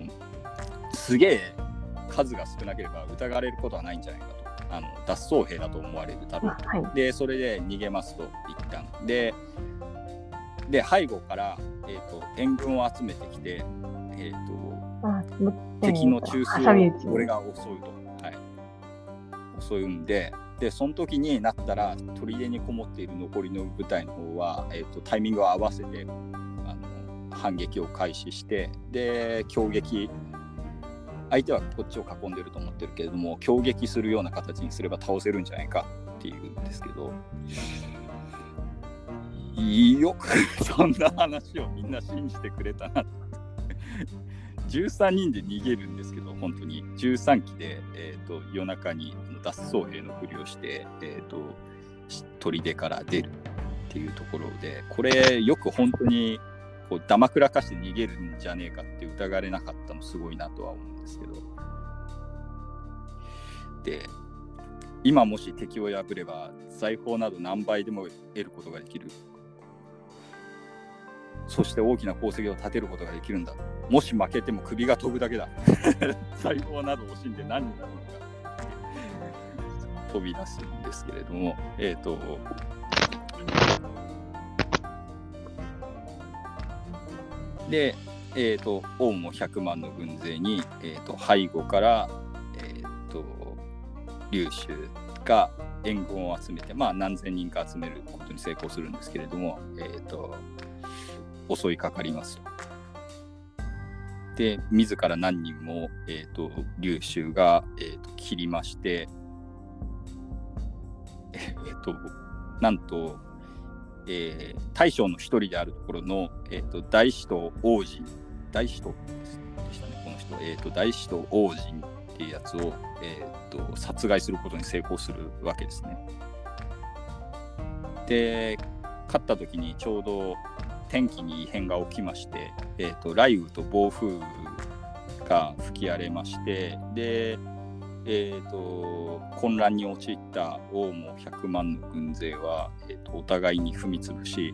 すげえ数が少なければ疑われることはないんじゃないかと。あの脱走兵だと思われるだろうと。はい。で、それで逃げますと、一旦。で、で背後から、えー、と援軍を集めてきて、えー、と敵の中枢を俺が襲うと、はい、襲うんででその時になったら砦にこもっている残りの部隊の方は、えー、とタイミングを合わせてあの反撃を開始してで攻撃相手はこっちを囲んでると思ってるけれども攻撃するような形にすれば倒せるんじゃないかっていうんですけどよ。く そんな話をみんな信じてくれたな。13人で逃げるんですけど本当に。13機で、えー、と夜中に脱走兵のふりをして、えー、と砦から出るっていうところでこれよく本当にこうダマくらかして逃げるんじゃねえかって疑われなかったのすごいなとは思うんですけど。で今もし敵を破れば財宝など何倍でも得ることができる。そして大きな功績を立てることができるんだ。もし負けても首が飛ぶだけだ。財宝などを惜しんで何になるのか。飛び出すんですけれども。えっ、とで、えー、と王も100万の軍勢に、えー、と背後から、えー、と劉州が援軍を集めて、まあ、何千人か集めることに成功するんですけれども、えー、と襲いかかりますと。で自ら何人も、えー、と劉州が、えー、と切りまして、えー、となんと、えー大将の一人であるところの、えー、と大使と王子大使とでしたねこの人、えー、と大使と王子っていうやつを、えー、と殺害することに成功するわけですね。で勝った時にちょうど天気に異変が起きまして、えー、と雷雨と暴風が吹き荒れましてで、えー、と混乱に陥った王も100万の軍勢は、えー、とお互いに踏み潰し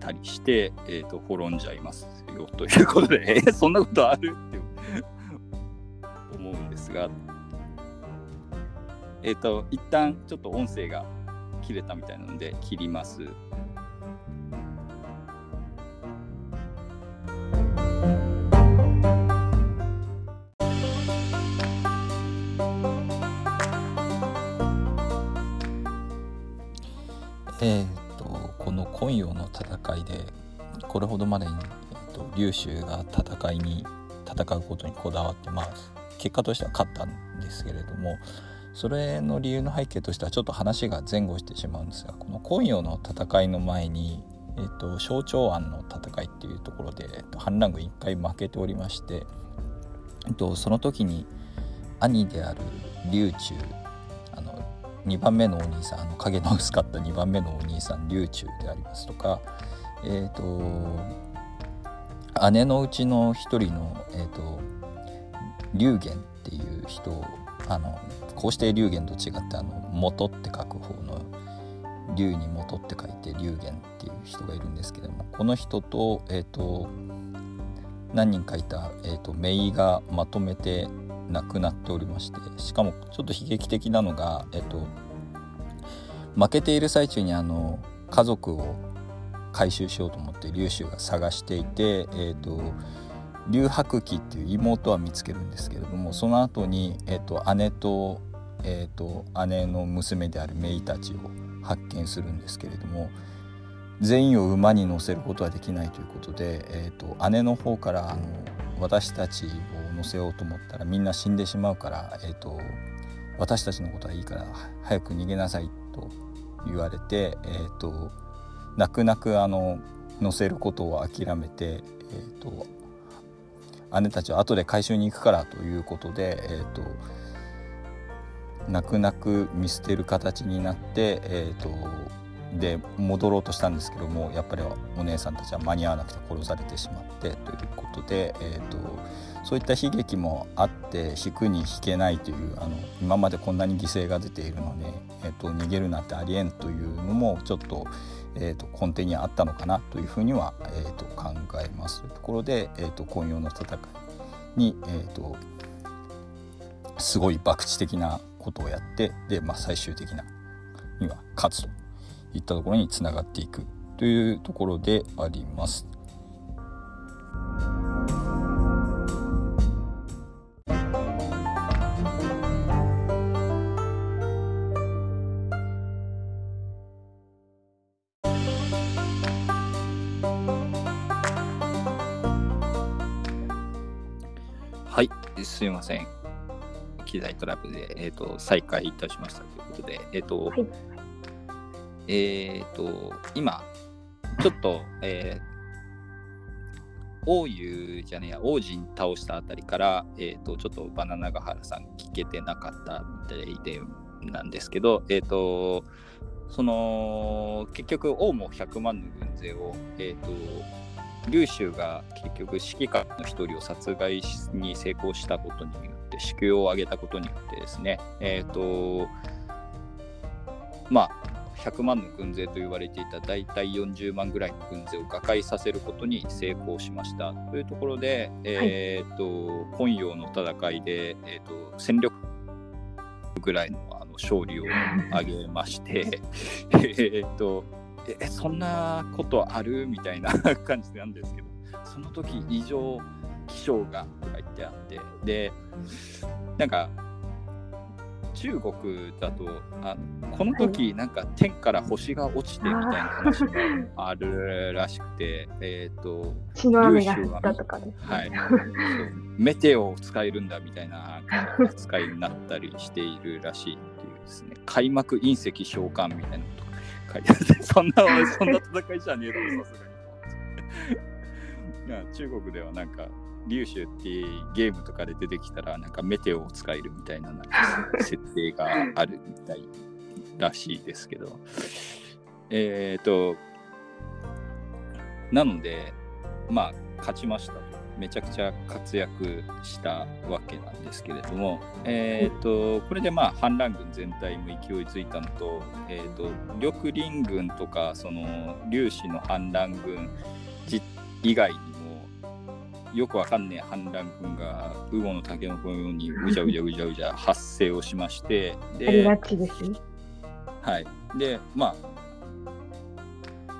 たりして、えー、と滅んじゃいますよということで、えそんなことあるって思うんですが、えっ、と一旦ちょっと音声が切れたみたいなので切ります。えー、とこの今陽の戦いでこれほどまでに、えー、と劉州が戦いに戦うことにこだわってまあ結果としては勝ったんですけれどもそれの理由の背景としてはちょっと話が前後してしまうんですがこの今陽の戦いの前に、えー、と小長安の戦いっていうところで、えーと反乱軍1回負けておりまして、えー、とその時に兄である劉中2番目のお兄さんあの影の薄かった2番目のお兄さん劉中でありますとかえっ、と姉のうちの一人の、えー、と龍玄っていう人あのこうして龍玄と違ってあの元って書く方の龍に元って書いて龍玄っていう人がいるんですけどもこの人と,、えー、と何人かいた、えー、と姪がまとめて亡くなっておりましてしかもちょっと悲劇的なのが、えっと、負けている最中にあの家族を回収しようと思って劉州が探していて、えーと、劉白騎っていう妹は見つけるんですけれどもその後に、えーと、姉と,、えーと、姉の娘である姪たちを発見するんですけれども全員を馬に乗せることはできないということで、えー、と姉の方からあの私たちを乗せようと思ったらみんな死んでしまうから、えー、と私たちのことはいいから早く逃げなさいと言われて、えー、と泣く泣くあの乗せることを諦めて、えーと、姉たちは後で回収に行くからということで、えーと、泣く泣く見捨てる形になって、えーと、で戻ろうとしたんですけどもやっぱりお姉さんたちは間に合わなくて殺されてしまってということで、えー、とそういった悲劇もあって引くに引けないというあの今までこんなに犠牲が出ているので、えー、と逃げるなんてありえんというのもちょっとえーと、根底にあったのかなというふうには、えーと、考えますところで、えーと、今夜の戦いに、えー、とすごい博打的なことをやってで、まあ、最終的なには勝つといったところにつながっていくというところであります。すいません。機材トラブルで、えーと、再開いたしましたということで、えっ、ー、と、はい、えっ、と、今、ちょっと、えー、王遊じゃねえや、王子に倒したあたりから、えっ、ー、と、ちょっとバナナガハラさん聞けてなかったみたいでなんですけど、えっ、と、その、結局、王も100万の軍勢を、えっ、と、劉州が結局指揮官の一人を殺害に成功したことによって死刑を挙げたことによってですねえっ、ー、とまあ100万の軍勢と言われていた大体40万ぐらいの軍勢を瓦解させることに成功しましたというところで、えーと今陽の戦いで、えーと、戦力ぐらいのあの勝利を挙げまして えっとえそんなことある？みたいな 感じなんですけどその時異常気象がとか言ってあってでなんか中国だとあこの時なんか天から星が落ちてみたいな話があるらしくて、えっ、ー、と、血の雨が降ったとかね。はい。メテオを使えるんだみたいな扱いになったりしているらしいっていうですね、開幕隕石召喚みたいなことい。そんなそんな戦いじゃねえだろさすがに。中国ではなんか竜州ってゲームとかで出てきたらなんかメテオを使えるみたいななんか設定があるみたいらしいですけど。えっ、となのでまあ勝ちましためちゃくちゃ活躍したわけなんですけれども、えーと、これでまあ反乱軍全体も勢いづいたのと,、えーと、緑林軍とかその粒子の反乱軍以外にもよくわかんねえ反乱軍がウゴのタケノコのようにうじゃうじゃうじゃうじゃ発生をしましてではい。でまあ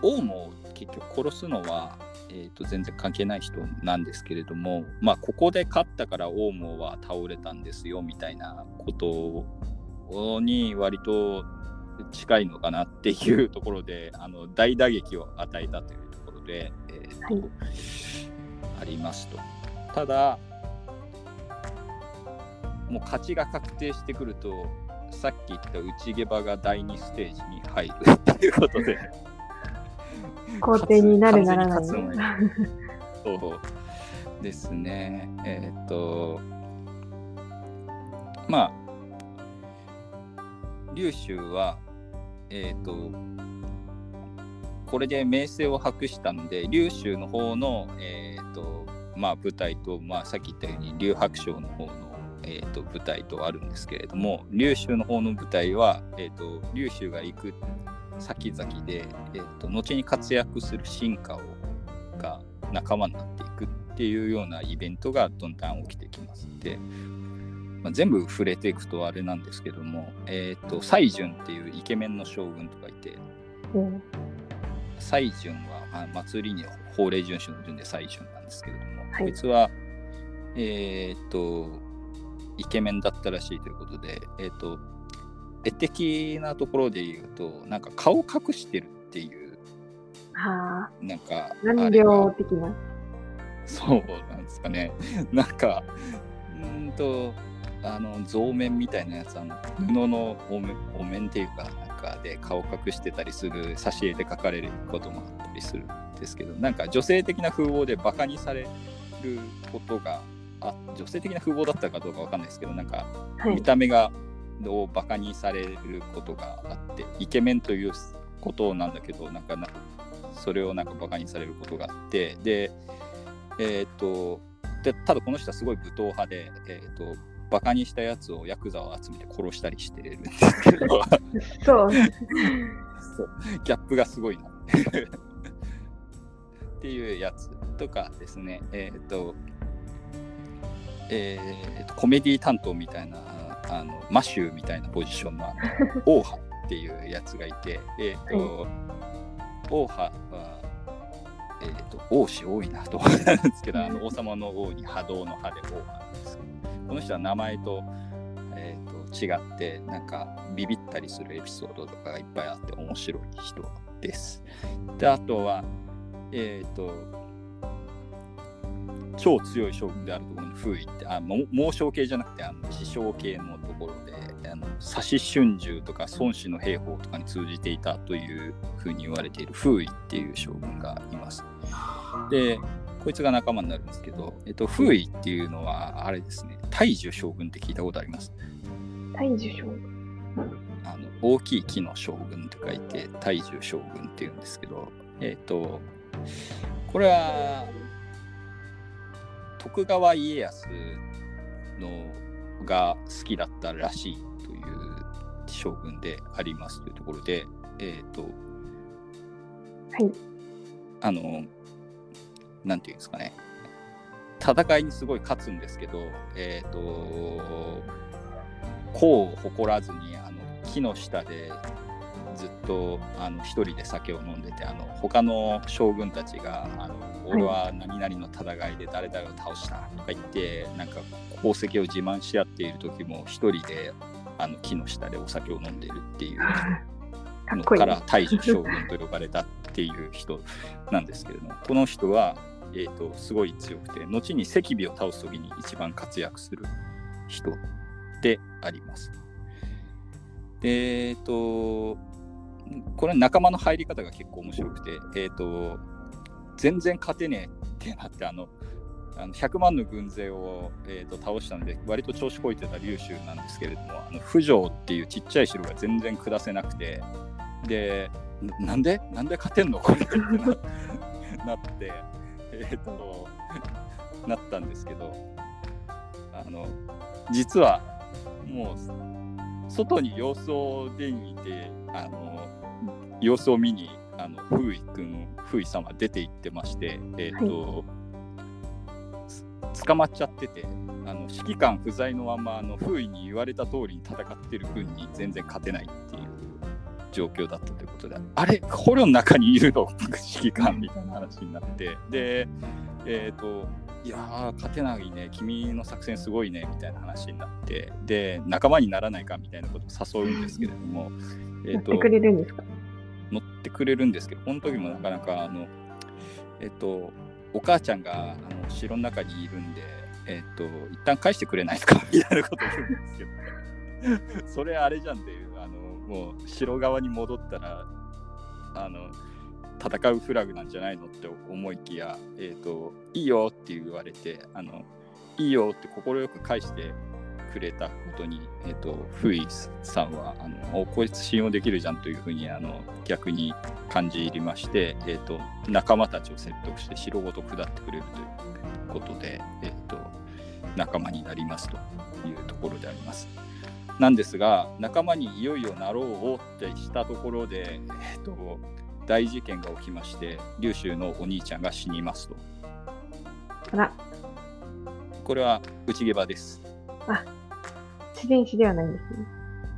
王も結局殺すのはえーと、全然関係ない人なんですけれども、まあ、ここで勝ったからオウムは倒れたんですよみたいなことに割と近いのかなっていう ところであの大打撃を与えたというところで、えーと、はい、ありますと。ただもう勝ちが確定してくるとさっき言った内毛場が第2ステージに入るっていうことで皇帝になるならない。そうですね。えっ、と、まあ、劉州は、えっ、と、これで名声を博したので、劉州の方の、えっ、と、まあ、舞台と、まあ、さっき言ったように、劉白章の方の、えーと、舞台とあるんですけれども、劉州の方の舞台は、えーと、劉州が行く先々で、えーと、後に活躍する進化をが仲間になっていくっていうようなイベントがどんどん起きてきます。で、まあ、全部触れていくとあれなんですけども、えっ、と、西順っていうイケメンの将軍とかいて、うん西順は、まあ、祭りに法令遵守の順で西順なんですけれども、はいこいつは、えっ、と、イケメンだったらしいということで、えっ、と、絵的なところで言うと、なんか顔隠してるっていう、はあ、なんか、難病的な？そうなんですかね。なんか、うーんと、あの、造面みたいなやつ、あの、布のお面お面っていうか、なんかで顔隠してたりする、挿絵で描かれることもあったりするんですけど、なんか女性的な風貌でバカにされることが、あ女性的な風貌だったかどうかわかんないですけど、なんか、見はい。た目が、をバカにされることがあって、イケメンということなんだけど、なんかな、それをなんかバカにされることがあって、で、えーっと、でただこの人はすごい武闘派で、えーっと、バカにしたやつをヤクザを集めて殺したりしてるんですけど、そう。そうギャップがすごいな。っていうやつとかですね、えーっと、えーっと、コメディ担当みたいな、あのマシューみたいなポジションのオーハっていうやつがいて、えーっと、オーハは、えーっと、王子多いなと思ったんですけど、あの王様の王に波動の波でオーハなんですけど、この人は名前と、えー、と違ってなんかビビったりするエピソードとかがいっぱいあって面白い人です。であとはえっ、と超強い将軍であるところの風位ってあも猛将系じゃなくてあの師匠系のところであの指春秋とか孫子の兵法とかに通じていたというふうに言われている風位っていう将軍がいます。でこいつが仲間になるんですけど、えっと、風位っていうのは、あれですね、大樹将軍って聞いたことあります？大樹将軍。あの大きい木の将軍って書いて、大樹将軍っていうんですけど、えっと、これは、徳川家康のが好きだったらしいという将軍でありますというところで、えっと、はい。あの、なんていうんですかね、戦いにすごい勝つんですけど、えっ、と、功を誇らずに、あの、木の下でずっと、あの、一人で酒を飲んでて、あの、他の将軍たちが、あの、俺は何々の戦いで誰々を倒したとか言って、なんか功績を自慢し合っている時も、一人で、あの、木の下でお酒を飲んでるっていうの か。ら大樹将軍と呼ばれたっていう人なんですけれどもこの人は、えー、とすごい強くて後に赤尾を倒す時に一番活躍する人であります。でえっ、とこれ仲間の入り方が結構面白くて、えっ、と全然勝てねえってなってあのあの100万の軍勢を、えー、と倒したので割と調子こいてた劉州なんですけれどもあの府城っていうちっちゃい城が全然下せなくてでななんで？なんで勝てんの？これ。ってななってえっ、となったんですけどあの実はもう外に様子を出にいてあの様子を見にあの風井君風井さんは出て行ってましてえっ、と、つ捕まっちゃっててあの指揮官不在のままあの風井に言われた通りに戦ってる軍に全然勝てないっていう状況だったということであれ捕虜の中にいるの？指揮官みたいな話になって。でえっ、といやー勝てないね。君の作戦すごいね。みたいな話になって。で仲間にならないかみたいなことを誘うんですけれども、えー、とやってくれるんですか？乗ってくれるんですけどこの時もなかなかあのえっ、とお母ちゃんがあの城の中にいるんでえっ、と一旦返してくれないですかみたいなことを言うんですけど。それあれじゃんっていうあのもう城側に戻ったらあの戦うフラグなんじゃないのって思いきや、えー、といいよって言われてあのいいよって快く返してくれたことに、えー、とフイさんはあのおこいつ信用できるじゃんというふうにあの逆に感じ入りまして、えー、と仲間たちを説得して城ごと下ってくれるということで、えー、と仲間になりますというところであります。なんですが仲間にいよいよなろうってしたところで、えー、と大事件が起きまして劉州のお兄ちゃんが死にますと。これは内ゲバです。あ自然死ではないんですね。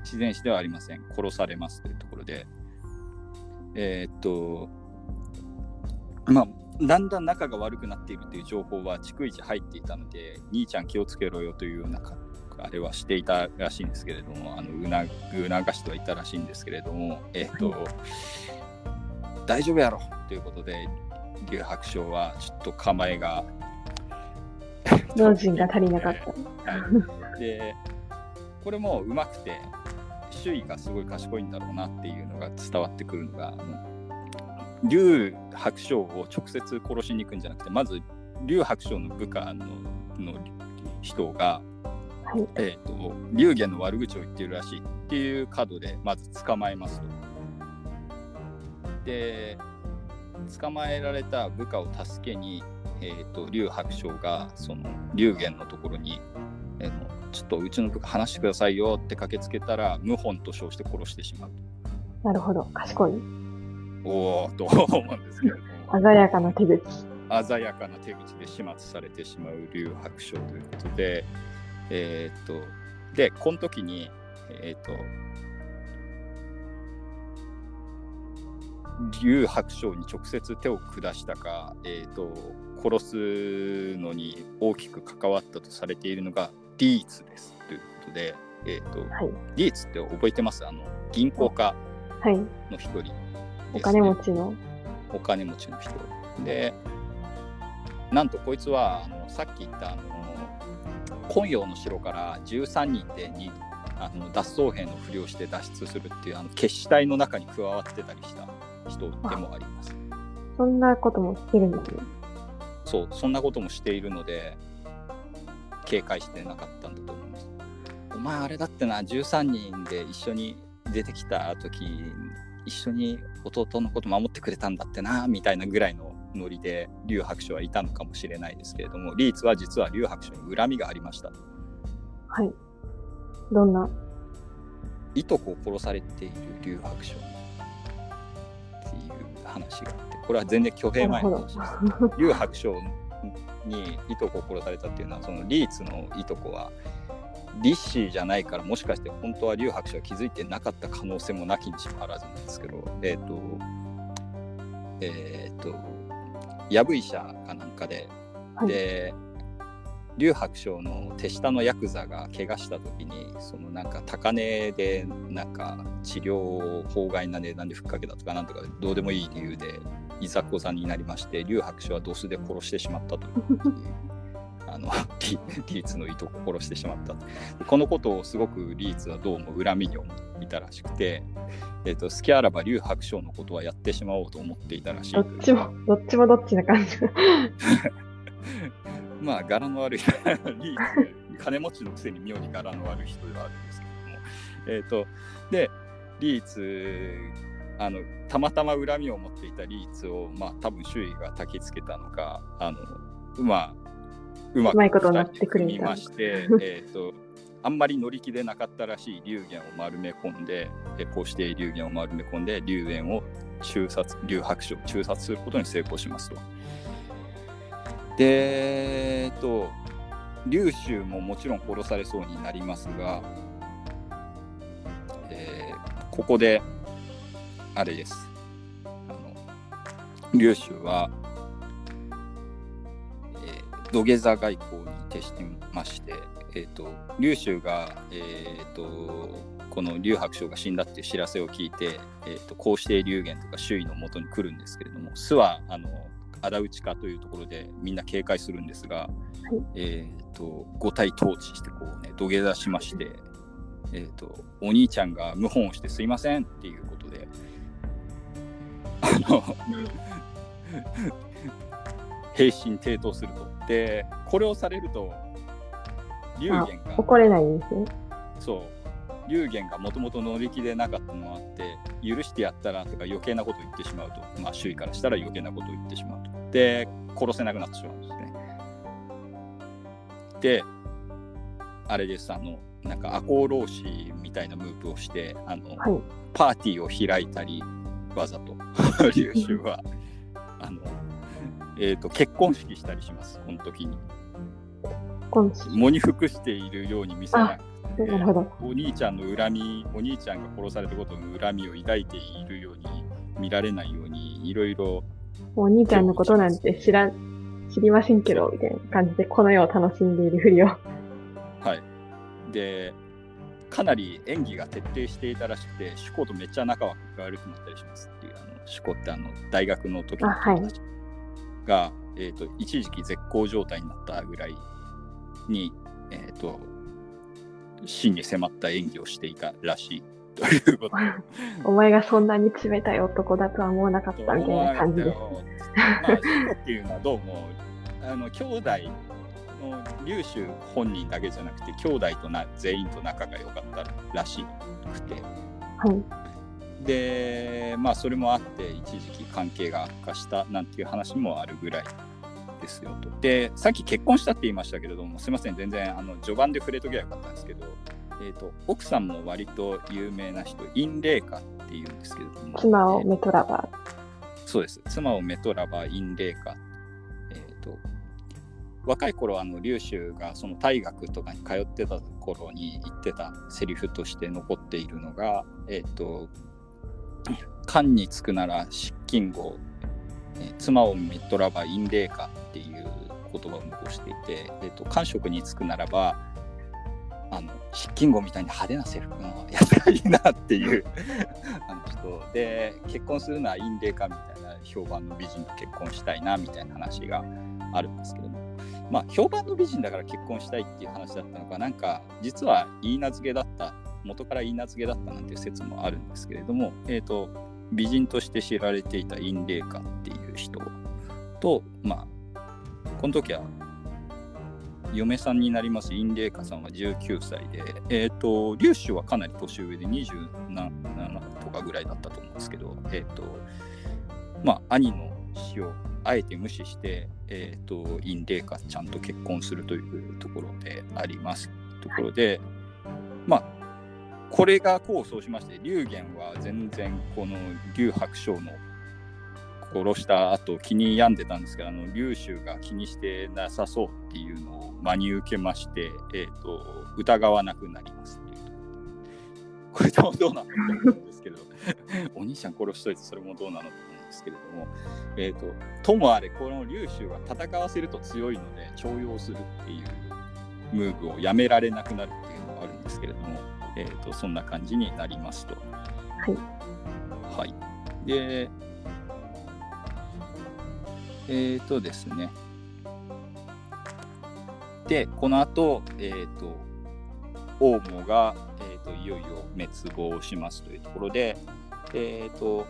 自然死ではありません。殺されますというところで。えーっと、まあ、だんだん仲が悪くなっているという情報は逐一入っていたので、兄ちゃん気をつけろよというようなかあれはしていたらしいんですけれども、あのうな促してはいたらしいんですけれども、えーっと、大丈夫やろということで、劉白章はちょっと構えが。老人が足りなかった。はい、でこれもうまくて周囲がすごい賢いんだろうなっていうのが伝わってくるのが劉白章を直接殺しに行くんじゃなくてまず劉白章の部下のの人が、はいえー、と劉玄の悪口を言っているらしいっていう角でまず捕まえますと。で捕まえられた部下を助けに、えー、と劉白章がその劉玄のところに、えーのちょっとうちの部下話してくださいよって駆けつけたら謀反と称して殺してしまうなるほど。賢い。と。おおと思うんですけれども鮮やかな手口。鮮やかな手口で始末されてしまう劉白章ということでえーっとでこの時にえーっと劉白章に直接手を下したか、えーっと殺すのに大きく関わったとされているのがリーツですということで、えーっとはい。リーツって覚えてます？あの銀行家はい。の一人ですね、お金持ちの。お金持ちの人でなんとこいつはあのさっき言ったあの昆陽の城から13人でにあの脱走兵のふりをして脱出するっていうあの決死隊の中に加わってたりした人でもあります。そんなこともしてるんですね。そうそんなこともしているので警戒してなかったんだと思います。お前あれだってな13人で一緒に出てきた時一緒に弟のこと守ってくれたんだってなみたいなぐらいのノリで劉白書はいたのかもしれないですけれどもリーツは実は劉白書に恨みがありましたはい。どんな？いとこを殺されている劉白書っていう話があってこれは全然挙兵前の話です劉白章にいとこを殺されたっていうのはそのリーツのいとこは立志じゃないからもしかして本当は劉白章は気づいてなかった可能性もなきにしもあらずなんですけどえっ、とえっ、と藪医者かなんかで、はい。で劉白章の手下のヤクザが怪我した時にそのなんか高値でなんか治療を法外な値段でふっかけたとかなんとかどうでもいい理由でいざこざになりまして劉白書はドスで殺してしまったというあのリリーツのいとこを殺してしまったこのことをすごくリーツはどうも恨みに思っていたらしくて、えー、と好きあらば劉白書のことはやってしまおうと思っていたらしいどっちも、どっちもどっちな感じ。まあ柄の悪い 金持ちのくせに妙に柄の悪い人ではあるんですけれどもえっ、とでリーツあのたまたま恨みを持っていたリーツをまあ多分周囲が焚きつけたのかあのまあうまくうまいことになってくれた二人で組みましてえっとあんまり乗り気でなかったらしい龍玄を丸め込んでえこうして龍玄を丸め込んで龍玄を中殺龍白書を中殺することに成功しますと。でえっと龍州ももちろん殺されそうになりますが、えーここであれです。あの龍州は、えー土下座外交に徹してまして、えー、と龍州が、えー、とこの龍白章が死んだっていう知らせを聞いて、えー、とこうして龍玄とか周囲のもとに来るんですけれども巣はあの仇討ちかというところでみんな警戒するんですが、えー、と五体統治してこうね土下座しまして、えー、とお兄ちゃんが謀反をしてすいませんっていうことであの平身抵当すると。でこれをされると龍玄が怒れないんですね。そう龍玄がもともと乗り気でなかったのもあって許してやったらとか余計なこと言ってしまうと、まあ、周囲からしたら余計なことを言ってしまうと。で殺せなくなってしまうんですね。であれですあのなんか赤穂浪士みたいなムーブをしてあの、はい。パーティーを開いたりわざと 龍州は。あの、えー、と結婚式したりしますこの時に。喪に服しているように見せなくてなるほど。お兄ちゃんの恨みお兄ちゃんが殺されたことの恨みを抱いているように見られないようにいろいろお兄ちゃんのことなんて知らん、知りませんけど、みたいな感じで、この世を楽しんでいるふりを。はいでかなり演技が徹底していたらしくて主子とめっちゃ仲が悪くなったりしますっていうあの主子ってあの大学の時のあはい友達が、えー、と一時期絶好状態になったぐらいに、えー、と真に迫った演技をしていたらしいということ お前がそんなに冷たい男だとは思わなかったみたいな感じです。まあ、っていうのはどうもあの兄弟の龍州本人だけじゃなくて兄弟とな全員と仲が良かったらしくてはい。でまあそれもあって一時期関係が悪化したなんていう話もあるぐらいですよと。でさっき結婚したって言いましたけれどもすいません全然あの序盤で触れときゃよかったんですけど、えー、と奥さんも割と有名な人インレイカっていうんですけれども妻をえーメトラバそうです。妻をメトラバ、インレイカ。えっ、と、若い頃、あの、劉州がその大学とかに通ってた頃に言ってたセリフとして残っているのが、えっ、と、官につくなら失禁後、えー妻をメトラバ、インレイカ言葉を残していて、えっ、と、官職につくならば、あの失禁後みたいに派手なセリフのやつがいいなっていう あの人。で結婚するのはインレイカみたいな評判の美人と結婚したいなみたいな話があるんですけども。まあ評判の美人だから結婚したいっていう話だったのか。なんか実は言い名付けだった元から言い名付けだったなんていう説もあるんですけれども、えー、と美人として知られていたインレイカっていう人とまあこの時は嫁さんになりますインレイカさんは19歳で、えっ、と、劉州はかなり年上で27とかぐらいだったと思うんですけど、えっ、と、まあ、兄の死をあえて無視して、えっ、と、インレイカちゃんと結婚するというところであります。ところで、まあ、これが功を奏しまして、劉玄は全然この劉白章の殺した後気に病んでたんですけどあの劉州が気にしてなさそうっていうのを真に受けまして、えー、と疑わなくなりますっていうとこれどうどうなのと思うんですけど お兄ちゃん殺しといてそれもどうなのと思うんですけれども、えー、とともあれこの劉州は戦わせると強いので重用するっていうムーブをやめられなくなるっていうのがあるんですけれども、えー、とそんな感じになりますと。はい。はい。で、えっ、とですね。で、この後、えっ、と、オウムが、えー、といよいよ滅亡しますというところで、えっ、と、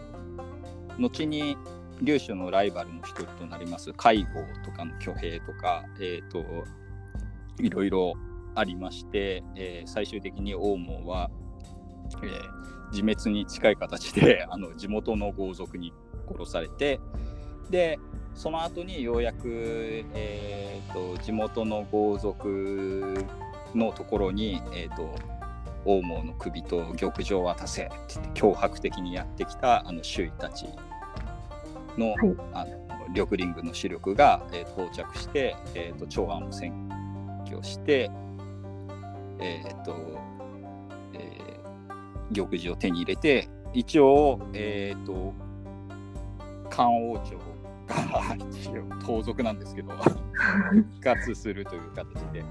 後に劉州のライバルの一人となります海郷とかの挙兵とか、えっ、と、いろいろありまして、えー最終的にオウムは、えー自滅に近い形であの地元の豪族に殺されてでその後にようやく、えー、と地元の豪族のところに、えー、と王毛の首と玉璽を渡せって言って脅迫的にやってきたあの周囲たちの,、はい。あの緑リングの主力が、えー到着して、えー、と長安を占拠してえっ、と、えー玉璽を手に入れて一応えっ、と漢王朝が一応盗賊なんですけど 復活するという形で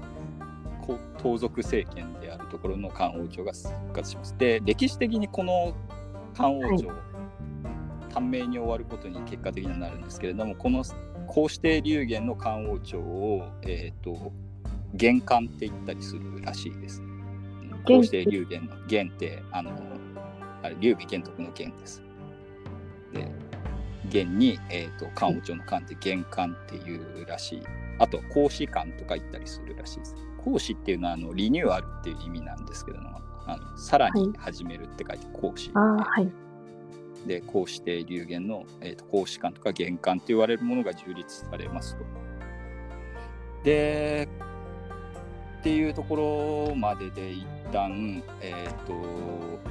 こ盗賊政権であるところの漢王朝が復活します。で歴史的にこの漢王朝、短命に終わることに結果的にはなるんですけれどもこのこうして龍玄の漢王朝を、えー、と玄関って言ったりするらしいです。こうして龍玄の玄ってあのあれ劉備玄徳の玄です。で玄に、えー、と漢王朝の漢って玄関っていうらしい。あと孔子漢とか言ったりするらしいです。孔子っていうのはあのリニューアルっていう意味なんですけどもあのさらに始めるって書いて孔子。はい。でこうして流言の、えー、と孔子観とか玄関と言われるものが樹立されますと。でっていうところまでで一旦えっ、と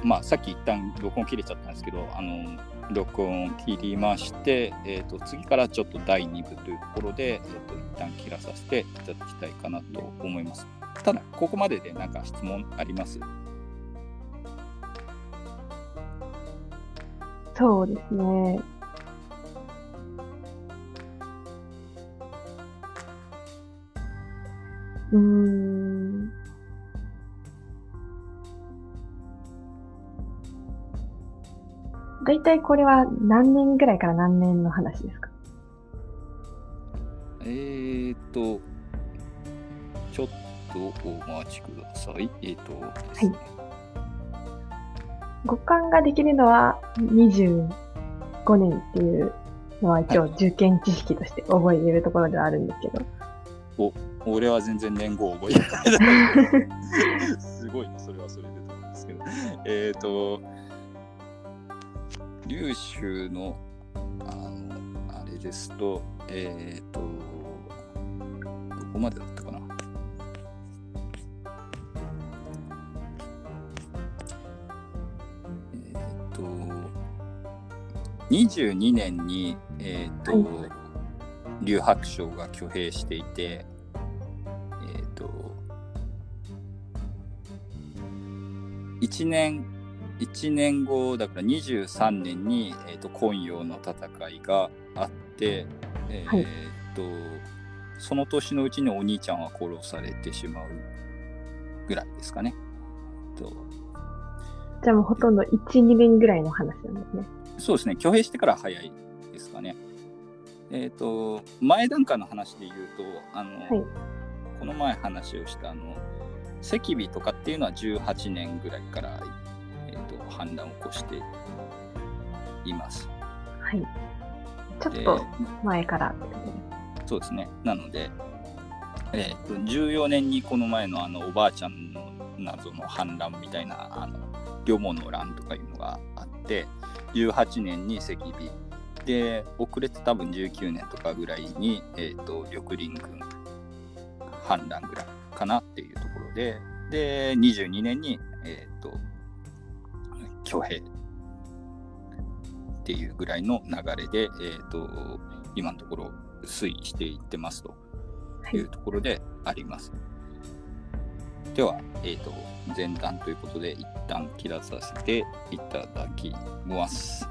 まあさっき一旦録音切れちゃったんですけどあの録音を切りまして、えー、と次からちょっと第2部というところで、えー、と一旦切らさせていただきたいかなと思います。ただ、ここまでで何か質問あります？そうですね。うん。だいたいこれは何年ぐらいから何年の話ですか？えーと、ちょっとお待ちください。えーとですね、五感ができるのは25年っていうのは一応受験知識として覚えているところではあるんですけど。俺は全然年号覚えてない。すごいね、それはそれでと思うんですけど。えっ、と、粒州の、あの、あれですと、えっ、と、どこまでだったかな。えっ、と、22年に、えっ、と、は劉白章が挙兵していて、えっ、と、1年、一年後、だから23年に、えー、と昆陽の戦いがあって、えっ、はいと、その年のうちにお兄ちゃんは殺されてしまうぐらいですかね。とじゃあもうほとんど1、2年ぐらいの話なんですね。そうですね、挙兵してから早いですかね。えっ、と、前段階の話で言うと、あの、はいこの前話をした、あの、赤尾とかっていうのは18年ぐらいから、反乱を起こしています。はい。ちょっでと前からそうですね。なので、えー、と14年にこの前のあのおばあちゃんの謎の反乱みたいな、あの、両門の乱とかいうのがあって、18年に赤尾、で、遅れて多分19年とかぐらいに、えー、と緑林軍反乱ぐらいかなっていうところで、で、22年に、えっ、と、挙兵っていうぐらいの流れで、えーと、今のところ推移していってますというところであります。はい、では、えーと、前段ということで一旦切らさせていただきます。